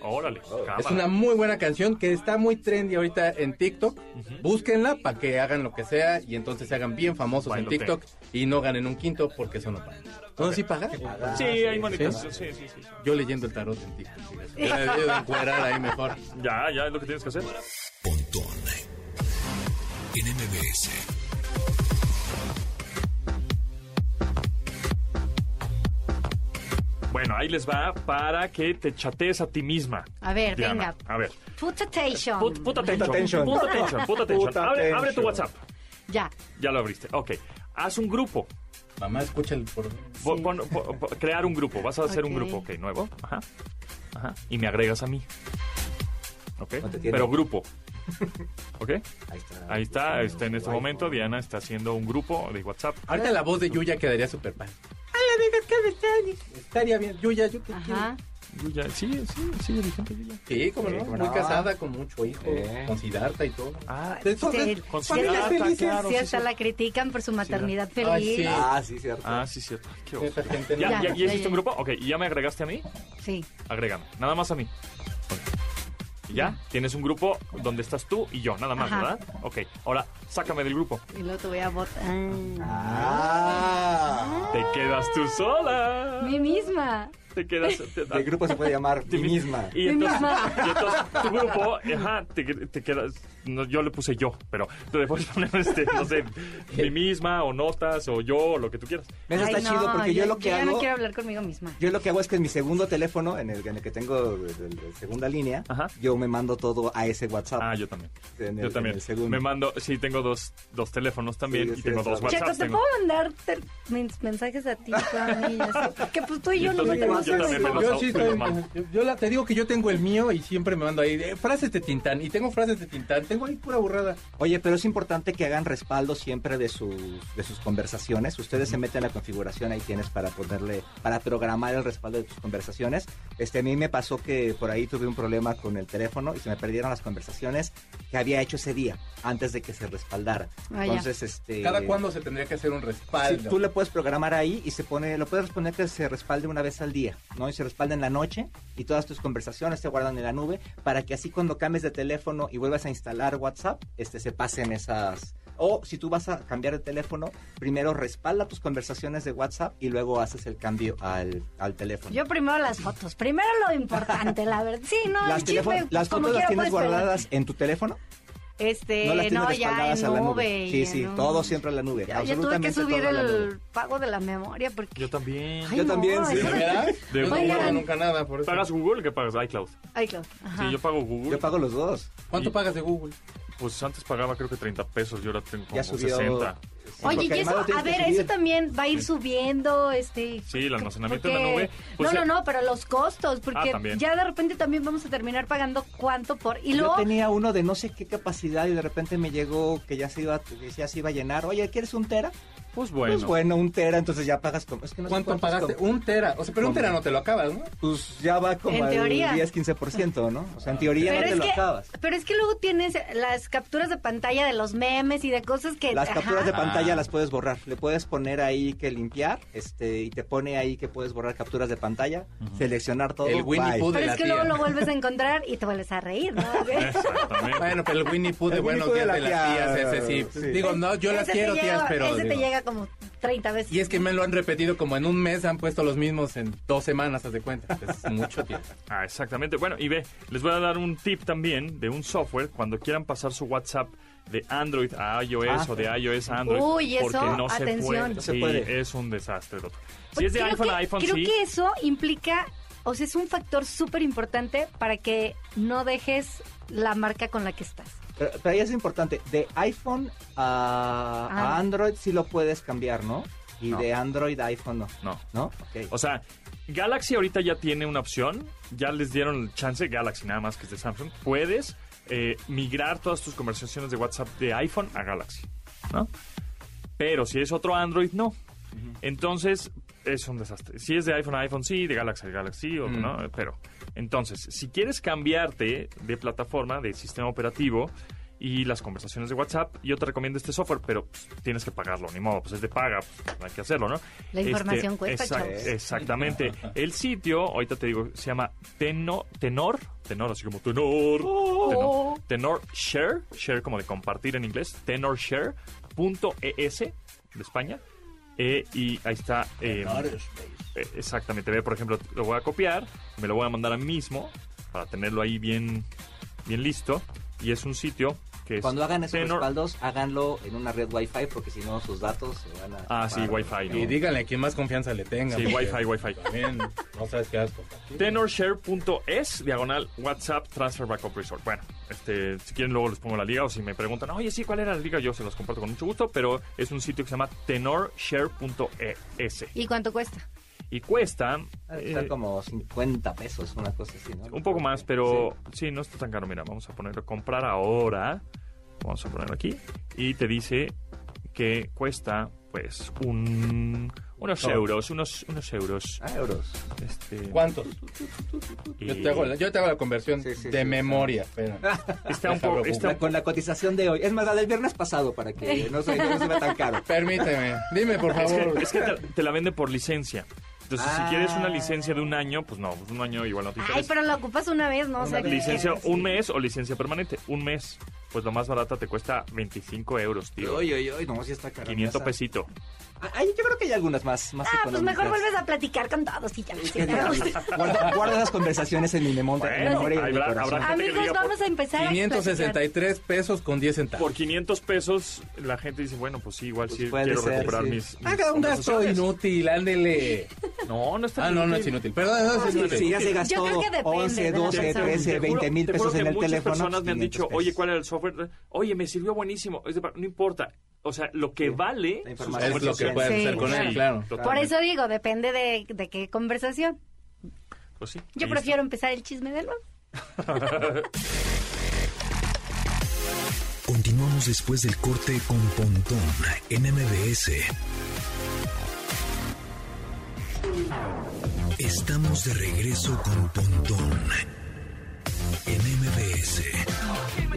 B: Órale.
F: Es
B: cámara.
F: una muy buena canción que está muy trendy ahorita en TikTok. Búsquenla para que hagan lo que sea y entonces se hagan bien famosos en. TikTok y no ganen un quinto porque eso no paga. ¿No? ¿Sí paga?
B: Sí, hay monetización, sí, sí, sí. sí.
F: Yo leyendo el tarot en TikTok. Yo me debo de encuerar ahí mejor.
B: Ya, ya es lo que tienes que hacer.
A: Pontón en MBS.
B: Bueno, ahí les va para que te chatees a ti misma.
D: A ver,
B: Diana.
D: venga.
B: A ver.
D: Put attention.
B: Put, put attention.
C: attention.
B: Put attention. Put attention.
C: Put
B: Abre, abre tu. WhatsApp.
D: Ya.
B: Ya lo abriste. Ok. Haz un grupo.
F: Mamá, escucha el por...
B: Pon- crear un grupo. Vas a hacer un grupo. Ok, nuevo. Ajá. Ajá. Y me agregas a mí. Ok.
C: No te tiene.
B: Pero grupo. Ok.
C: Ahí está.
B: Ahí está. está en este momento Diana está haciendo un grupo de WhatsApp.
F: Ahorita la voz de Yuya quedaría súper padre. Hola, amigas, ¿cómo están? Estaría bien. Yuya, yo te quiero.
D: Ajá.
B: Yuya, sí, sí, sigue vigente Yuya.
F: Sí, como
C: Sí,
F: no, muy
C: no.
F: casada, con mucho hijo,
C: Eh.
F: con Siddhartha y todo.
B: Ah,
D: Sí,
B: con Siddhartha,
D: sí,
B: claro,
D: sí,
B: sí,
D: hasta
B: sí.
D: la critican por su maternidad feliz.
F: sí.
C: Ah, sí, cierto.
B: Ah, sí, cierto. Qué ¿Ya, ya,
D: Ya,
B: ya
D: ya,
B: hiciste un grupo? Ok, ¿y ya me agregaste a mí?
D: Sí.
B: Agrégame. Nada más a mí. ¿Y ¿Ya? Tienes un grupo donde estás tú y yo, nada más,
D: Ajá.
B: ¿verdad? Ok, ahora sácame del grupo.
D: Y luego te voy a votar.
C: Ah.
B: Te quedas tú sola.
D: Mi misma.
B: Te quedas... te-
C: El grupo se puede llamar Mí misma.
B: Y
D: Mi
B: entonces,
D: misma.
B: y entonces tu grupo, ajá, te, te quedas. no, yo le puse yo, pero puedes poner, este, no sé, mi misma, o notas, o yo, o lo que tú quieras.
C: Eso está
D: Ay, no,
C: chido porque yo, lo que
D: ya
C: hago.
D: no quiero hablar conmigo misma.
C: Yo lo que hago es que en mi segundo teléfono, en el, en el que tengo de, segunda línea,
B: Ajá.
C: yo me mando todo a ese WhatsApp.
B: Ah, yo también.
C: En el-
B: yo también.
C: en el segundo.
B: Me mando, sí, tengo dos, dos teléfonos también
C: Sí,
B: y
C: sí,
B: tengo dos
C: bien.
D: Checo. ¿te
B: tengo-
D: puedo mandar te- mensajes a ti, a mí? así? Porque pues tú y yo
B: yo
D: eso.
F: Yo sí estoy- yo, yo la- te digo que yo tengo el mío y siempre me mando ahí eh, frases de Tintán y tengo frases de Tintán, tengo ahí pura burrada.
C: Oye, pero es importante que hagan respaldo siempre de sus, de sus conversaciones. Ustedes se meten en la configuración, ahí tienes para ponerle, para programar el respaldo de tus conversaciones. Este, a mí me pasó que por ahí tuve un problema con el teléfono y se me perdieron las conversaciones que había hecho ese día, antes de que se respaldara.
D: Ah, ya.
C: Entonces, este...
F: Cada cuándo se tendría que hacer un
C: Sí,
F: respaldo.
C: tú le puedes programar ahí y se pone, lo puedes responder que se respalde una vez al día, ¿no? Y se respalda en la noche y todas tus conversaciones se guardan en la nube para que así cuando cambies de teléfono y vuelvas a instalar WhatsApp, este se pasen esas o si tú vas a cambiar de teléfono, primero respalda tus conversaciones de WhatsApp y luego haces el cambio al, al teléfono.
D: Yo primero las fotos. Primero lo importante, la verdad. Sí, no,
C: las,
D: el
C: fotos las tienes guardadas en tu teléfono,
D: Este,
C: no las
D: no, ya
C: respaldadas
D: en
C: a la
D: nube.
C: nube. Sí, sí, todo siempre en la nube.
D: Ya, ya tuve que
C: absolutamente
D: subir el pago de la memoria porque...
B: Yo también.
D: Ay,
C: Yo
D: no,
C: también, sí.
F: ¿De Yo no pago nunca nada por eso.
B: ¿Pagas Google? ¿Qué pagas? iCloud.
D: Claro. Ajá.
B: Sí, yo pago Google.
C: Yo pago los dos.
F: ¿Cuánto
B: Y-
F: pagas de Google?
B: Pues antes pagaba creo que 30 pesos y ahora tengo como
C: Ya subió
B: 60.
D: Oye, y eso, a ver, eso también va a ir subiendo, este...
B: Sí, el almacenamiento
D: porque-
B: en la nube. Pues,
D: no, no, no, pero los costos, porque
B: Ah,
D: ya de repente también vamos a terminar pagando cuánto por... Y
C: Yo
D: luego,
C: tenía uno de no sé qué capacidad y de repente me llegó que ya se iba, que ya se iba a llenar. Oye, ¿quieres un tera?
B: Pues bueno.
C: Pues bueno, un tera, entonces ya pagas como... Es que no sé
F: ¿Cuánto pagaste?
C: como-
F: Un tera. O sea, pero un tera no te lo acabas, ¿no?
C: Pues ya va como
D: En
C: al
D: teoría.
C: 10-15%, ¿no? O sea, en teoría
D: pero
C: no te lo
D: que,
C: acabas.
D: pero es que luego tienes las capturas de pantalla de los memes y de cosas que...
C: Las capturas de pantalla
F: Ah.
C: las puedes borrar. Le puedes poner ahí que limpiar, este, y te pone ahí que puedes borrar capturas de pantalla, seleccionar todo.
F: El Winnie. Pooh de
D: Pero
F: la
D: es que
F: tía.
D: luego lo vuelves a encontrar y te vuelves a reír, ¿no?
B: Exactamente.
F: Bueno, pero el Winnie Pooh de Buenos
C: de
F: días
C: la
F: de las
C: tía,
F: tías, ese sí.
C: sí.
F: Digo, no, yo las
D: Ese
F: quiero,
D: llega-
F: tías, pero...
D: Ese te llega como 30 veces.
F: Y es que me lo han repetido como en un mes, han puesto los mismos en dos semanas, haz de cuenta. Es mucho tiempo.
B: Ah, exactamente. Bueno, y ve, les voy a dar un tip también de un software cuando quieran pasar su WhatsApp de Android a iOS
C: Ah,
B: o de iOS a Android.
D: Uy, eso,
B: porque no se
D: atención.
B: puede.
C: No se
B: Sí,
C: puede.
B: es un desastre, doctor. Si
D: Pues
B: es de
D: creo
B: iPhone
D: que-
B: a iPhone,
D: Creo
B: sí.
D: que eso implica, o sea, es un factor súper importante para que no dejes la marca con la que estás.
C: Pero, pero ahí es importante, de iPhone a, a
D: Ah.
C: Android sí lo puedes cambiar, ¿no? Y
B: No.
C: de Android a iPhone no.
B: No.
C: ¿No? Ok.
B: O sea, Galaxy ahorita ya tiene una opción. Ya les dieron el chance, Galaxy nada más que es de Samsung. Puedes eh, migrar todas tus conversaciones de WhatsApp de iPhone a Galaxy. ¿No? Pero si es otro Android, no. Entonces, es un desastre. Si es de iPhone a iPhone, sí, de Galaxy a Galaxy,
F: Mm.
B: ¿no? Pero, entonces, si quieres cambiarte de plataforma, de sistema operativo y las conversaciones de WhatsApp, yo te recomiendo este software, pero pues, tienes que pagarlo, ni modo, pues es de paga, pues, hay que hacerlo, ¿no?
D: La información cuesta,
B: exact-
D: chavos.
B: Exactamente. El sitio, ahorita te digo, se llama Teno- Tenor, Tenor, así como Tenor, Tenor, Tenor Share, Share como de compartir en inglés, tenorshare.es de España. Eh, y ahí está. eh, eh, exactamente. Ve, por ejemplo, lo voy a copiar, me lo voy a mandar a mí mismo para tenerlo ahí bien, bien listo. Y es un sitio que es
C: Cuando hagan esos
B: Tenor-
C: respaldos, háganlo en una red Wi-Fi porque si no sus datos se van a...
B: Ah, sí, Wi-Fi, ¿no?
F: Y díganle a quien más confianza le tenga.
B: Sí, Wi-Fi, Wi-Fi.
F: También, no sabes qué asco.
B: Tenorshare.es, diagonal WhatsApp Transfer Backup Resort. Bueno, este, si quieren luego les pongo la liga o si me preguntan, oye, sí, ¿cuál era la liga? Yo se los comparto con mucho gusto, pero es un sitio que se llama tenorshare.es.
D: ¿Y cuánto cuesta?
B: Y cuesta
C: estar
B: eh,
C: como 50 pesos, una cosa así, ¿no?
B: un poco más, pero sí. no está tan caro. Mira, vamos a ponerlo comprar ahora. Vamos a ponerlo aquí. Y te dice que cuesta, pues, un, unos
C: No.
B: euros, unos, unos euros.
C: Ah, euros.
B: Este,
F: ¿Cuántos?
B: y-
F: Yo te hago, la- yo te hago la conversión
C: Sí, sí,
F: de
C: sí,
F: memoria. espera.
B: Está un poco, está
C: con la cotización de hoy. Es más, la del viernes pasado para que no se, no se vea tan caro.
F: Permíteme. Dime, por
B: Es
F: favor.
B: que, es que te, te la vende por licencia. Entonces,
C: Ah.
B: si quieres una licencia de un año, pues no, pues un año igual no te
D: Ay,
B: interesa.
D: pero la ocupas una vez, ¿no? O sea, que-
B: Licencia un mes o licencia permanente. Un mes, pues lo más barata te cuesta 25 euros, tío.
C: Oye, oye, oye, no, sí está caro.
B: 500 pesito.
C: Ay, yo creo que hay algunas más, más
D: Ah, pues mejor vuelves a platicar con todos y ya.
C: Guarda, guarda las conversaciones en mi memoria,
B: Bueno,
D: Amigos,
B: diga,
D: vamos a empezar a
F: 563 pesos con 10 centavos.
B: Por 500 pesos, la gente dice, bueno, pues sí, igual
C: Pues
B: sí quiero
C: ser,
B: recuperar
C: sí.
B: mis, mis
F: Haga un gasto inútil, ándele.
B: No, no está
F: Ah, no, no es inútil. Perdón, no es
C: Sí,
F: inútil.
C: sí, ya se
D: Yo
C: gastó
D: creo que depende
C: 11,
D: de la
C: 12,
D: persona.
C: 13,
B: Te
C: 20
B: juro-
C: mil pesos en el
B: muchas
C: teléfono.
B: personas me han
C: 500
B: dicho, oye. ¿cuál era el software? Oye, me sirvió buenísimo. No importa. O sea, lo que vale
C: La
B: sus
C: información
F: Es lo que
C: Sí,
F: puedes hacer con él, claro.
D: Por eso digo, depende de, de qué conversación.
B: Pues sí,
D: Yo prefiero empezar el chisme de nuevo.
A: Continuamos después del corte con Pontón en MBS. Estamos de regreso con Pontón en MBS.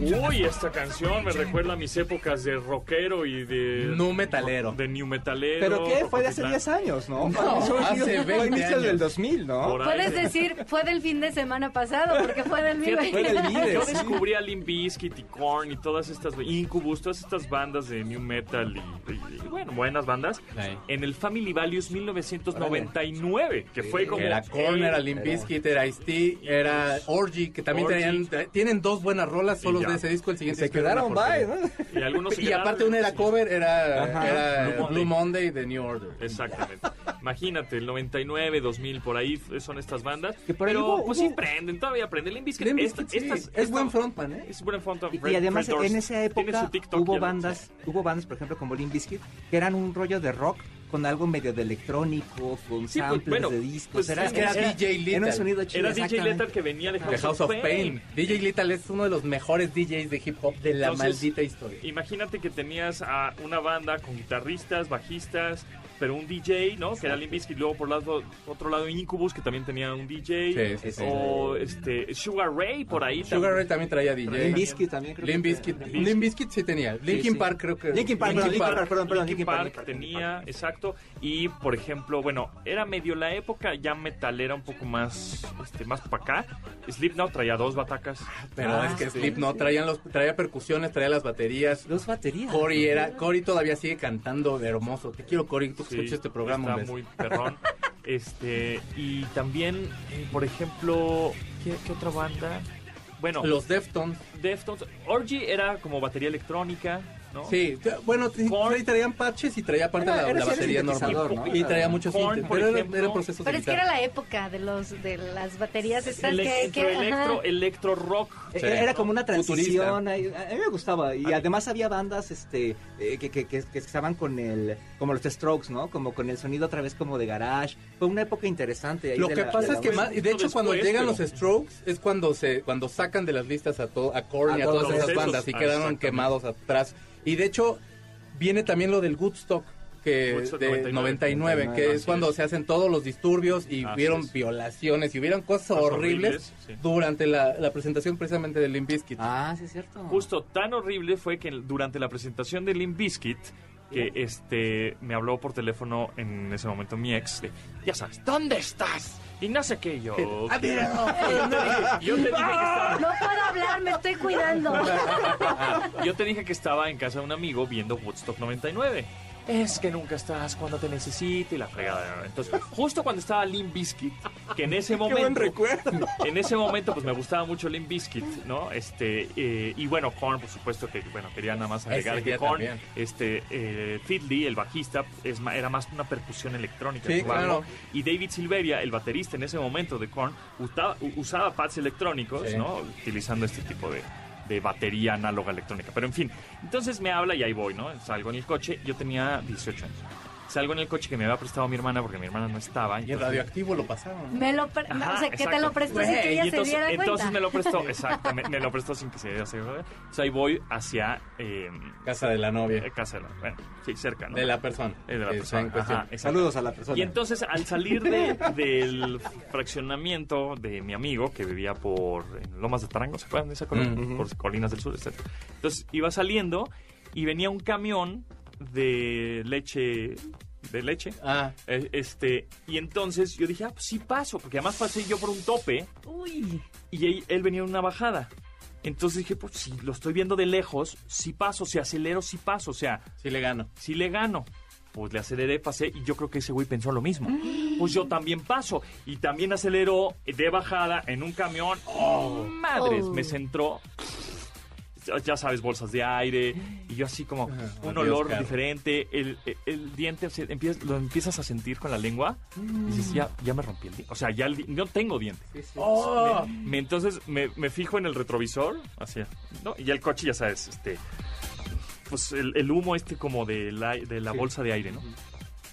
B: Uy, esta canción me recuerda a mis épocas de rockero y de...
F: Nu metalero.
B: De new metalero.
C: ¿Pero qué? Fue de hace
B: Rocotitlán.
C: 10 años, ¿no?
F: No, hace
C: Fue
F: 20
C: inicios
F: años.
C: del 2000, ¿no?
D: Puedes decir, fue del fin de semana pasado, porque fue del mío.
C: Fue del Vive,
B: Yo descubrí a Limp Bizkit y Korn y todas estas Incubus, todas estas bandas de new metal y, y- y, bueno, buenas bandas
F: Sí.
B: en el Family Values 1999, que fue como
F: Era Korn, era Limp Bizkit, era Ice-T, era Orgy, que también
B: Orgy.
F: tra- tienen dos buenas rolas
B: ya.
F: de ese disco, el siguiente
C: Se quedaron bye. ¿no?
B: y algunos se
F: Y
B: quedaron-
F: aparte una era cover, era,
C: Ajá.
F: era
B: Blue
F: Blue,
B: Monday.
F: Monday. de New Order.
B: Exactamente. Imagínate, el 99, 2000, por ahí son estas bandas.
C: Que por ahí
B: pero
C: hubo-
B: pues
C: hubo-
B: sí prenden, todavía prenden. Limp Bizkit,
F: Limp
B: esta-
F: Bizkit, sí,
B: estas-
F: es
B: esta-
F: buen frontman, ¿eh?
B: Es buen frontman.
C: Y, además en esa época hubo bandas, hubo bandas, por ejemplo, como Limp Bizkit, que eran un rollo de rock con algo medio de electrónico, con
B: Sí, pues,
C: samples
B: bueno,
C: de discos.
B: pues,
C: era,
B: es que era
F: DJ
C: Era un
F: Lethal.
C: sonido chido.
B: Era DJ. Lethal que venía de House,
F: House of Pain. DJ Lethal es uno de los mejores DJs de hip hop de la
B: Entonces,
F: maldita historia.
B: Imagínate que tenías a una banda con guitarristas, bajistas, pero un DJ, ¿no? Que era Limp Bizkit. Luego por lado, otro lado Incubus, que también tenía un DJ.
F: Sí, sí, sí.
B: O este, Sugar Ray por ahí.
F: Sugar Ray también traía DJ.
C: Limp Bizkit también creo
F: Limp
C: que-
F: Bizkit. Limp Bizkit sí tenía. Linkin
C: sí.
F: Park creo que.
C: Linkin Park, Linkin Park, perdón, perdón,
B: Linkin
C: Park,
B: Park
C: Linkin Park,
B: tenía, exacto. Y por ejemplo, bueno, era medio la época ya metalera, un poco más, este, más para acá. Slipknot traía dos batacas.
F: Pero
C: Ah,
F: es que
C: sí.
F: Slip no traían los traía percusiones, traía las baterías.
C: Dos baterías.
F: Cory era Cory todavía sigue cantando de hermoso. Te quiero Cory, tú escuchas este programa.
B: Está muy perrón. este, y también, por ejemplo, ¿qué, qué otra banda? Bueno,
F: Los Deftones.
B: Deftones. Orgy era como batería electrónica, ¿no?
F: Sí, bueno,
B: Korn.
F: traían patches y traía aparte
C: Era-
F: la,
C: era
F: batería normal.
C: ¿no?
F: Y traía muchos
B: Korn,
F: pero era- procesos de
D: Pero es que era la época de los de las baterías estas
B: Ele-
D: que, que-
B: electro, electro rock.
F: Sí.
C: Era como una transición, a, a mí me gustaba y además había bandas este eh, que, que, que, que estaban con el como los Strokes, ¿no? Como con el sonido otra vez como de garage. Fue una época interesante. ahí
F: Lo
C: de
F: que
C: la-
F: pasa
C: de
F: es que más, y de hecho cuando llegan
B: pero-
F: los Strokes es cuando se cuando sacan de las listas a todo a Korn y
C: A
F: todas esas bandas y
B: Ah,
F: quedaron quemados atrás. Y de hecho viene también lo del Woodstock que
B: Woodstock
F: de
B: 99,
F: 99, que es cuando
B: es.
F: se hacen todos los disturbios y
B: Así
F: hubieron
B: es.
F: violaciones y hubieron cosas
B: Cosas
F: horribles,
B: horribles, sí.
F: durante la, la presentación precisamente de Limp Bizkit.
C: Ah, sí es cierto.
B: Justo tan horrible fue que durante la presentación de Limp Bizkit, que este me habló por teléfono en ese momento mi ex, de, ya sabes, ¿dónde estás? Y no sé qué yo.
F: Mira,
B: Yo te dije que estaba,
D: No puedo hablar, me estoy cuidando.
B: yo te dije que estaba en casa de un amigo viendo Woodstock 99. Es que nunca estás cuando te necesite y la fregada. Entonces, justo cuando estaba Limp Bizkit, que en ese momento.
F: buen recuerdo.
B: En ese momento, pues me gustaba mucho Limp Bizkit, ¿no? Este, eh, y bueno, Korn, por supuesto, que, bueno, quería nada más agregar
F: Ese
B: que Korn,
F: también.
B: este, eh, Fiddly, el bajista, es, era más una percusión electrónica. Y David Silveria, el baterista en ese momento de Korn, usaba, usaba pads electrónicos,
F: Sí.
B: ¿no? Utilizando este tipo de, de batería análoga electrónica. Pero en fin, entonces me habla y ahí voy, ¿no? Salgo en el coche, yo tenía 18 años. Salgo en el coche que me había prestado mi hermana porque mi hermana no estaba.
F: Y el
B: entonces-
F: radioactivo lo pasaron.
D: Me lo pre-
B: Ajá,
D: o sea, que te
B: exacto.
D: lo prestó sin que ella se
B: entonces,
D: diera cuenta.
B: Entonces me lo prestó, exactamente, me lo prestó sin que se diera cuenta. Entonces ahí voy hacia eh,
F: Casa de la novia.
B: eh, casa de la, bueno, sí, cerca, ¿no?
F: De la persona.
B: Eh, de la persona. Ajá, exacto.
C: Saludos a la persona.
B: Y entonces al salir de- del fraccionamiento de mi amigo que vivía por en Lomas de Tarango, ¿se acuerdan de esa colonia?
F: Mm.
B: Por Colinas del Sur, etc. Entonces iba saliendo y venía un camión de leche, de leche.
F: Ah,
B: eh, Este, y entonces yo dije, ah, pues sí paso, porque además pasé yo por un tope
D: Uy.
B: y él, él venía en una bajada. Entonces dije, pues si lo estoy viendo de lejos, sí paso, si acelero, sí paso, o sea,
F: sí le gano.
B: si le gano. Pues le aceleré, pasé y yo creo que ese güey pensó lo mismo. Pues yo también paso y también aceleró de bajada en un camión. ¡Oh, madres!
D: Oh.
B: Me centró. Ya sabes, bolsas de aire y yo así como
F: Ajá,
B: un olor diferente. El, el- el diente, o sea, empiezas- lo empiezas a sentir con la lengua y dices, ya, ya me rompí el diente. O sea, ya el no tengo diente.
F: Oh,
B: Me- entonces me, me fijo en el retrovisor, así, ¿no? Y ya el coche, ya sabes, este, pues el, el humo este como de la, de la bolsa de aire, ¿no?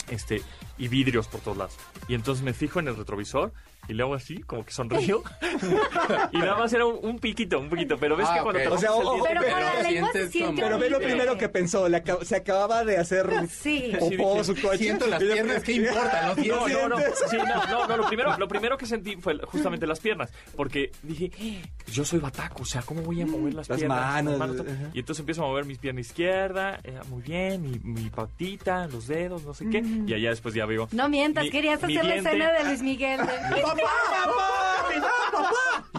B: Este, y vidrios por todos lados. Y entonces me fijo en el retrovisor y le hago así, como que sonrío. y nada más era un, un piquito, un poquito. Pero ves
F: Ah,
B: que cuando
F: ok.
B: te
C: O sea, ojo,
D: Pero la
F: Pero como-
C: Pero ve lo primero que pensó, le acab- se acababa de hacer
D: Sí.
C: popó su coche.
F: siento las piernas, ¿qué importa?
B: No, no, no, sí, no, no, no, lo primero, lo primero que sentí fue justamente las piernas, porque dije, "Eh, yo soy bataco, o sea, ¿cómo voy a mover las,
C: Las
B: piernas?
C: manos,
B: todo?"
C: ajá.
B: Y entonces empiezo a mover mis piernas izquierda, eh, muy bien, mi, mi patita, los dedos, no sé qué, y allá después ya veo...
D: No mientas,
B: mi-
D: querías
B: mi
D: hacer la
B: diente,
D: escena de Luis Miguel. de-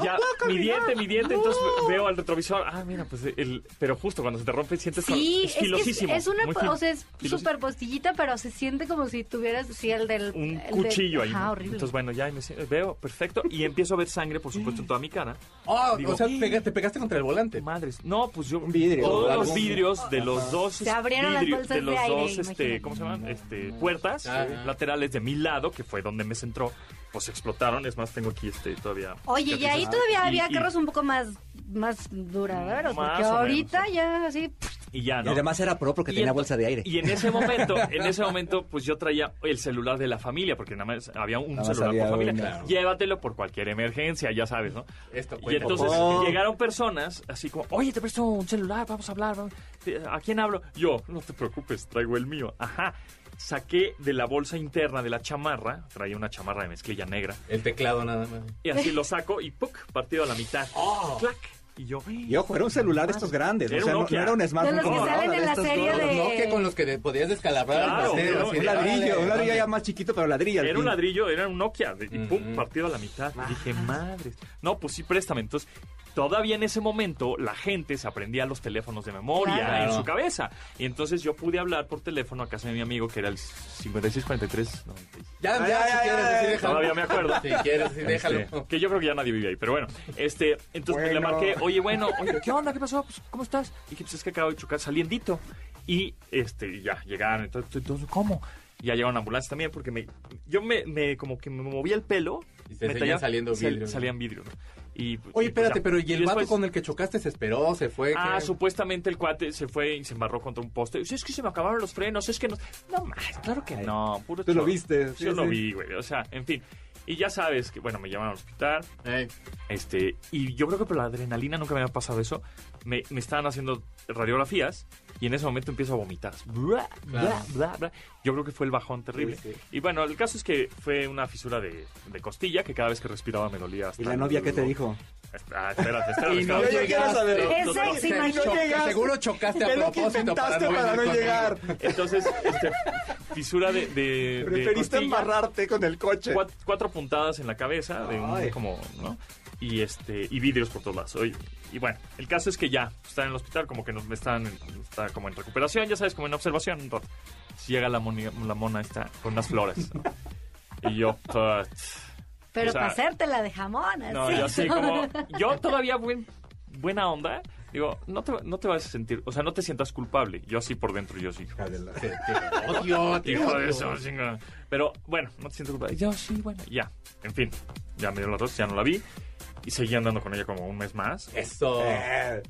B: Ya, mi diente, mi diente, entonces veo al retrovisor, ah, mira, pues el... Pero justo cuando se te rompe sientes...
D: Sí,
B: es
D: es que es,
B: filosísimo.
D: es una, o sea, es
B: Filosísimo.
D: súper postillita, pero se siente como si tuvieras, sí, el del...
B: un
D: el del-
B: cuchillo ahí.
D: Ajá,
B: ¿no?
D: horrible.
B: Entonces, bueno, ya me siento- veo perfecto y empiezo a ver sangre, por supuesto, en toda mi cara.
F: Oh,
B: Digo,
F: o sea, pega- te pegaste contra el volante.
B: Madres. No, pues yo.
C: Un vidrio.
B: Todos los vidrios de los dos.
D: Se abrieron las bolsas
B: de
D: de
B: los
D: aire,
B: dos, este,
D: imagínate.
B: ¿cómo se llaman? Este, puertas
F: Ah.
B: laterales de mi lado, que fue donde me centró, pues explotaron. Es más, tengo aquí este todavía.
D: Oye, y ahí todavía
B: Y-
D: había
B: y-
D: carros un poco más, más duraderos,
B: Más
D: porque
B: o menos,
D: ahorita
B: sí.
D: ya así...
B: Y ya,
C: Y
B: ¿no?
C: además era pro porque
B: Y
C: tenía bolsa de aire.
B: Y en ese momento, en ese momento, pues yo traía el celular de la familia, porque nada más había un
C: Nada
B: celular por familia.
F: Claro.
B: Llévatelo por cualquier emergencia, ya sabes, ¿no?
F: Esto
B: Y entonces
C: Oh.
B: llegaron personas así como, oye, te presto un celular, vamos a hablar. vamos". ¿A quién hablo? Yo, no te preocupes, traigo el mío. Ajá. Saqué de la bolsa interna de la chamarra, traía una chamarra de mezclilla negra,
F: El teclado nada más.
B: y así lo saco y ¡puc! partido a la mitad. ¡Clac! Y yo,
C: Y ojo, era un celular de estos grandes.
B: Era
C: o sea, no, no era un smartphone.
D: De los que
C: como
D: salen
C: ahora,
D: en la serie de-
F: con los que podías descalabrar
B: Claro,
F: el
C: Un ladrillo, un ladrillo ya más chiquito, pero ladrillo.
B: Era un ladrillo, era un Nokia, y pum,
F: Ujú.
B: partido a la mitad. Y dije, madres. No, pues sí, préstame. Entonces, todavía en ese momento, la gente se aprendía los teléfonos de memoria
F: Claro.
B: en su cabeza. Y entonces yo pude hablar por teléfono a casa de mi amigo, que era el 5643.
F: Ya, ya,
C: Ya,
F: si
C: ya,
F: quieres
C: ya,
F: decir,
C: ya.
F: déjalo.
B: Todavía me acuerdo.
F: Si quieres decir, déjalo.
B: Este, que yo creo que ya nadie vive ahí, pero bueno. Este, entonces pues, le
C: Bueno.
B: marqué, oye, bueno, oye, ¿qué onda? ¿Qué pasó? Pues, ¿Cómo estás? Y dije, pues es que acabo de chocar saliendito. Y este, y ya, llegaron, entonces, entonces, ¿cómo? Y ya llegaron ambulancias también, porque me, yo me, me, como que me movía el pelo.
F: Y te
B: me tallaba-
F: saliendo
B: sal-
F: vidrios.
B: salían vidrios, ¿no? Y,
F: Oye,
B: y, pues,
F: espérate, pero ¿y el vato
B: después-
F: con el que chocaste se esperó, se fue?
B: Ah,
F: ¿Qué?
B: supuestamente el cuate se fue y se embarró contra un poste. Es que se me acabaron los frenos, es que no... No, más, claro que no, puro
C: Tú lo viste, sí,
B: Yo lo vi, güey, o sea, en fin. Y ya sabes que, bueno, me llaman al hospital, este, y yo creo que por la adrenalina nunca me había pasado eso. Me, me estaban haciendo radiografías y en ese momento empiezo a vomitar. Bla, bla, bla, bla. Yo creo que fue el bajón terrible.
F: Sí, sí.
B: Y bueno, el caso es que fue una fisura de, de costilla que cada vez que respiraba me dolía. hasta
C: ¿Y la novia qué te dijo?
B: Ah, espérate, espérate.
F: Y no.
D: Es
B: No,
C: llegaste.
F: seguro chocaste a
C: ¿Qué es lo que
F: propósito para no
C: para no llegar?
B: Entonces, este, fisura de, de, de
C: Preferiste
B: costilla,
C: embarrarte con el coche.
B: cuat- cuatro puntadas en la cabeza, de un, como, ¿no? Y este, y vidrios por todos lados. Oye, Y bueno, el caso es que ya está en el hospital, como que nos están, en- está como en recuperación, ya sabes, como en observación un rato. Llega la, moni- la mona esta con unas flores. ¿no? Y yo, put.
D: Pero
B: O sea,
D: de jamón, así.
B: No, yo así como. Yo todavía buen, buena onda. Digo, no te, no te vas a sentir. O sea, no te sientas culpable. Yo así por dentro, yo sí.
F: Odio, odio.
B: eso. Pero bueno, no te sientes culpable. Yo sí, bueno, ya. En fin, ya me dio la tos, ya no la vi. Y seguí andando con ella como un mes más.
F: Eso.
C: Eh,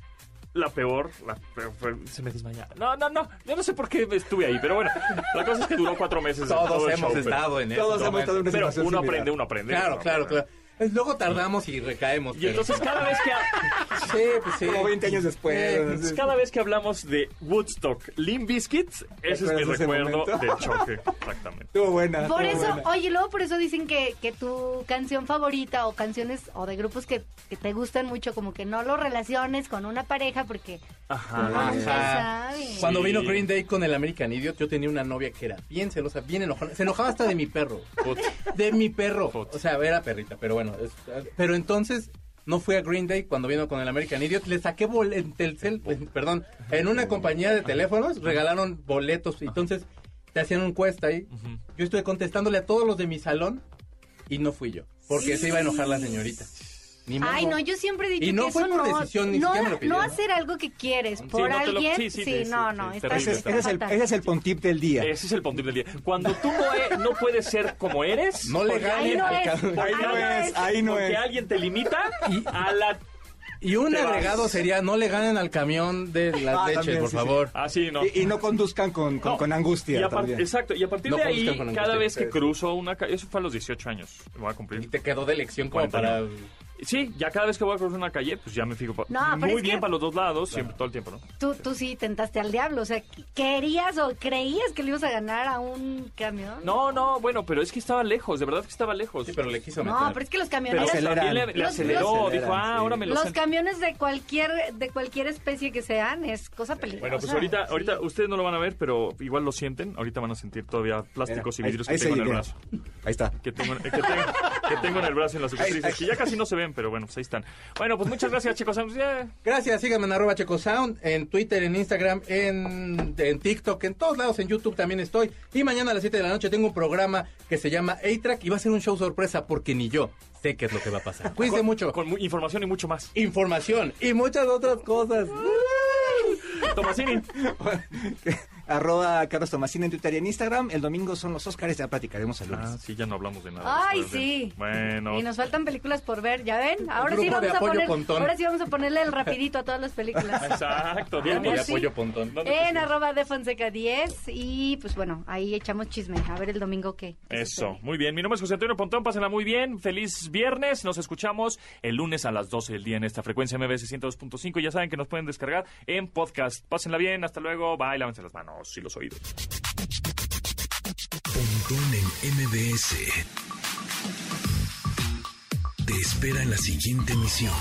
B: La peor, la peor fue- se me desmaya. No, no, no. Yo no sé por qué estuve ahí, pero bueno. La cosa es que duró cuatro meses.
F: Todos
B: todo el
F: hemos
B: show, pero-
F: estado en eso.
C: Todos hemos estado en una
B: Pero
C: situación
B: uno
C: similar.
B: aprende, uno aprende.
F: Claro,
B: uno
F: claro,
B: aprende.
F: claro. Pues luego tardamos y recaemos.
B: Y
F: pero-
B: entonces cada vez que...
F: Sí, pues sí.
C: Como 20 años después.
B: Entonces, cada vez que hablamos de Woodstock, Limp Bizkit, ese es mi recuerdo
C: momento?
B: del choque. Exactamente.
C: Estuvo buena.
D: Por
C: estuvo
D: eso,
C: buena.
D: oye, luego por eso dicen que, que tu canción favorita o canciones o de grupos que, que te gustan mucho, como que no lo relaciones con una pareja porque
B: Ajá.
F: Ajá. Cuando
B: Sí.
F: vino Green Day con el American Idiot, yo tenía una novia que era bien celosa, bien enojada. Se enojaba hasta de mi perro.
B: Put.
F: De mi perro.
B: Put.
F: O sea, era perrita, pero bueno. es- pero entonces no fui a Green Day cuando vino con el American Idiot. Le saqué Telcel, perdón, en una compañía de teléfonos regalaron boletos. Entonces te hacían un encuesta ahí. Yo estuve contestándole a todos los de mi salón y no fui yo. Porque se iba a enojar la señorita. Ni modo.
D: Ay, no, yo siempre he dicho
F: Y no
D: que
F: fue
D: eso
F: por
D: no,
F: decisión, ni
D: no,
F: siquiera me lo pidió,
D: no
F: ¿no?
D: hacer algo que quieres por
B: no te lo-
D: alguien,
B: sí,
D: sí,
B: sí, sí,
D: no,
B: sí,
D: no,
B: sí,
D: está,
B: terrible,
C: Ese es,
D: está
C: ese es el,
D: fatal.
C: ese es el pontip del día.
B: Ese es el puntip del día. Cuando tú no, e- no puedes ser como eres,
F: No le
B: porque
D: Ahí no
F: al
D: es,
C: Ahí no es, ahí no
B: porque
C: es.
B: alguien te limita a la...
F: Y un
B: Te vas.
F: agregado sería, no le ganen al camión de las
C: Ah,
F: leches,
C: también,
F: por
C: sí, sí.
F: favor.
B: Ah, sí, no.
C: Y, y no conduzcan con, con,
B: No.
C: con angustia
B: Y apar-
C: también.
B: exacto, y a partir
F: No
B: de
F: conduzcan
B: ahí,
F: con
B: cada
F: angustia.
B: vez que cruzo una calle, eso fue a los 18 años, me voy a
F: Y te quedó de lección como
B: 40
F: para...
B: Sí, ya cada vez que voy a cruzar una calle, pues ya me fijo pa-
D: No, pero
B: muy
D: es
B: bien
D: que-
B: para los dos lados, siempre, todo el tiempo, ¿no?
D: Tú, tú sí tentaste al diablo, o sea, ¿querías o creías que le ibas a ganar a un camión?
B: No, no, bueno, pero es que estaba lejos, de verdad que estaba lejos.
F: Sí, pero le quiso meter.
D: No, pero es que los
B: Pero
D: camioneros...
C: aceleran.
B: también le, le
D: Los-
B: aceleró,
C: los-
B: dijo, ah,
C: sí.
B: ahora me lo
D: Los camiones de cualquier de cualquier especie que sean es cosa peligrosa.
B: Bueno, pues ahorita, ahorita ustedes no lo van a ver, pero igual lo sienten. Ahorita van a sentir todavía plásticos
C: Mira,
B: y vidrios
C: ahí-
B: que
C: ahí
B: tengo en el
C: seguí,
B: brazo.
C: Ahí está.
B: Que tengo, que, tengo, que tengo en el brazo en las cicatrices, que ya casi no se ven, pero bueno, pues ahí están. Bueno, pues muchas gracias, chicos. Ya,
F: Gracias, síganme en arroba checosound, en Twitter, en Instagram, en, en TikTok, en todos lados, en YouTube también estoy. Y mañana a las 7 de la noche tengo un programa que se llama A-Track y va a ser un show sorpresa porque ni yo sé qué es lo que va a pasar. Cuídense mucho.
B: Con mu- información y mucho más.
F: Información y muchas otras cosas.
B: Tomasini.
C: Arroba Carlos Tomasina en Twitter y en Instagram. El domingo son los Oscars, ya platicaremos el lunes.
B: Ah, sí, ya no hablamos de nada.
D: Ay, sí.
B: Bueno.
D: Y nos faltan películas por ver, ¿ya ven? Ahora sí vamos a poner,
F: Pontón.
D: ahora sí vamos a ponerle el rapidito a todas las películas.
B: Exacto,
F: Grupo
B: bien.
F: de
D: sí.
F: apoyo pontón.
B: ¿Dónde te
D: En arroba de Fonseca 10 y pues bueno, ahí echamos chisme, a ver el domingo qué.
B: Eso, muy bien. Mi nombre es José Antonio Pontón, pásenla muy bien. Feliz viernes. Nos escuchamos el lunes a las 12 del día en esta frecuencia MBS 102.5. Ya saben que nos pueden descargar en podcast. Pásenla bien, hasta luego. Bye, lávense las manos y los oídos.
A: Pontón en MBS. Te espera en la siguiente emisión.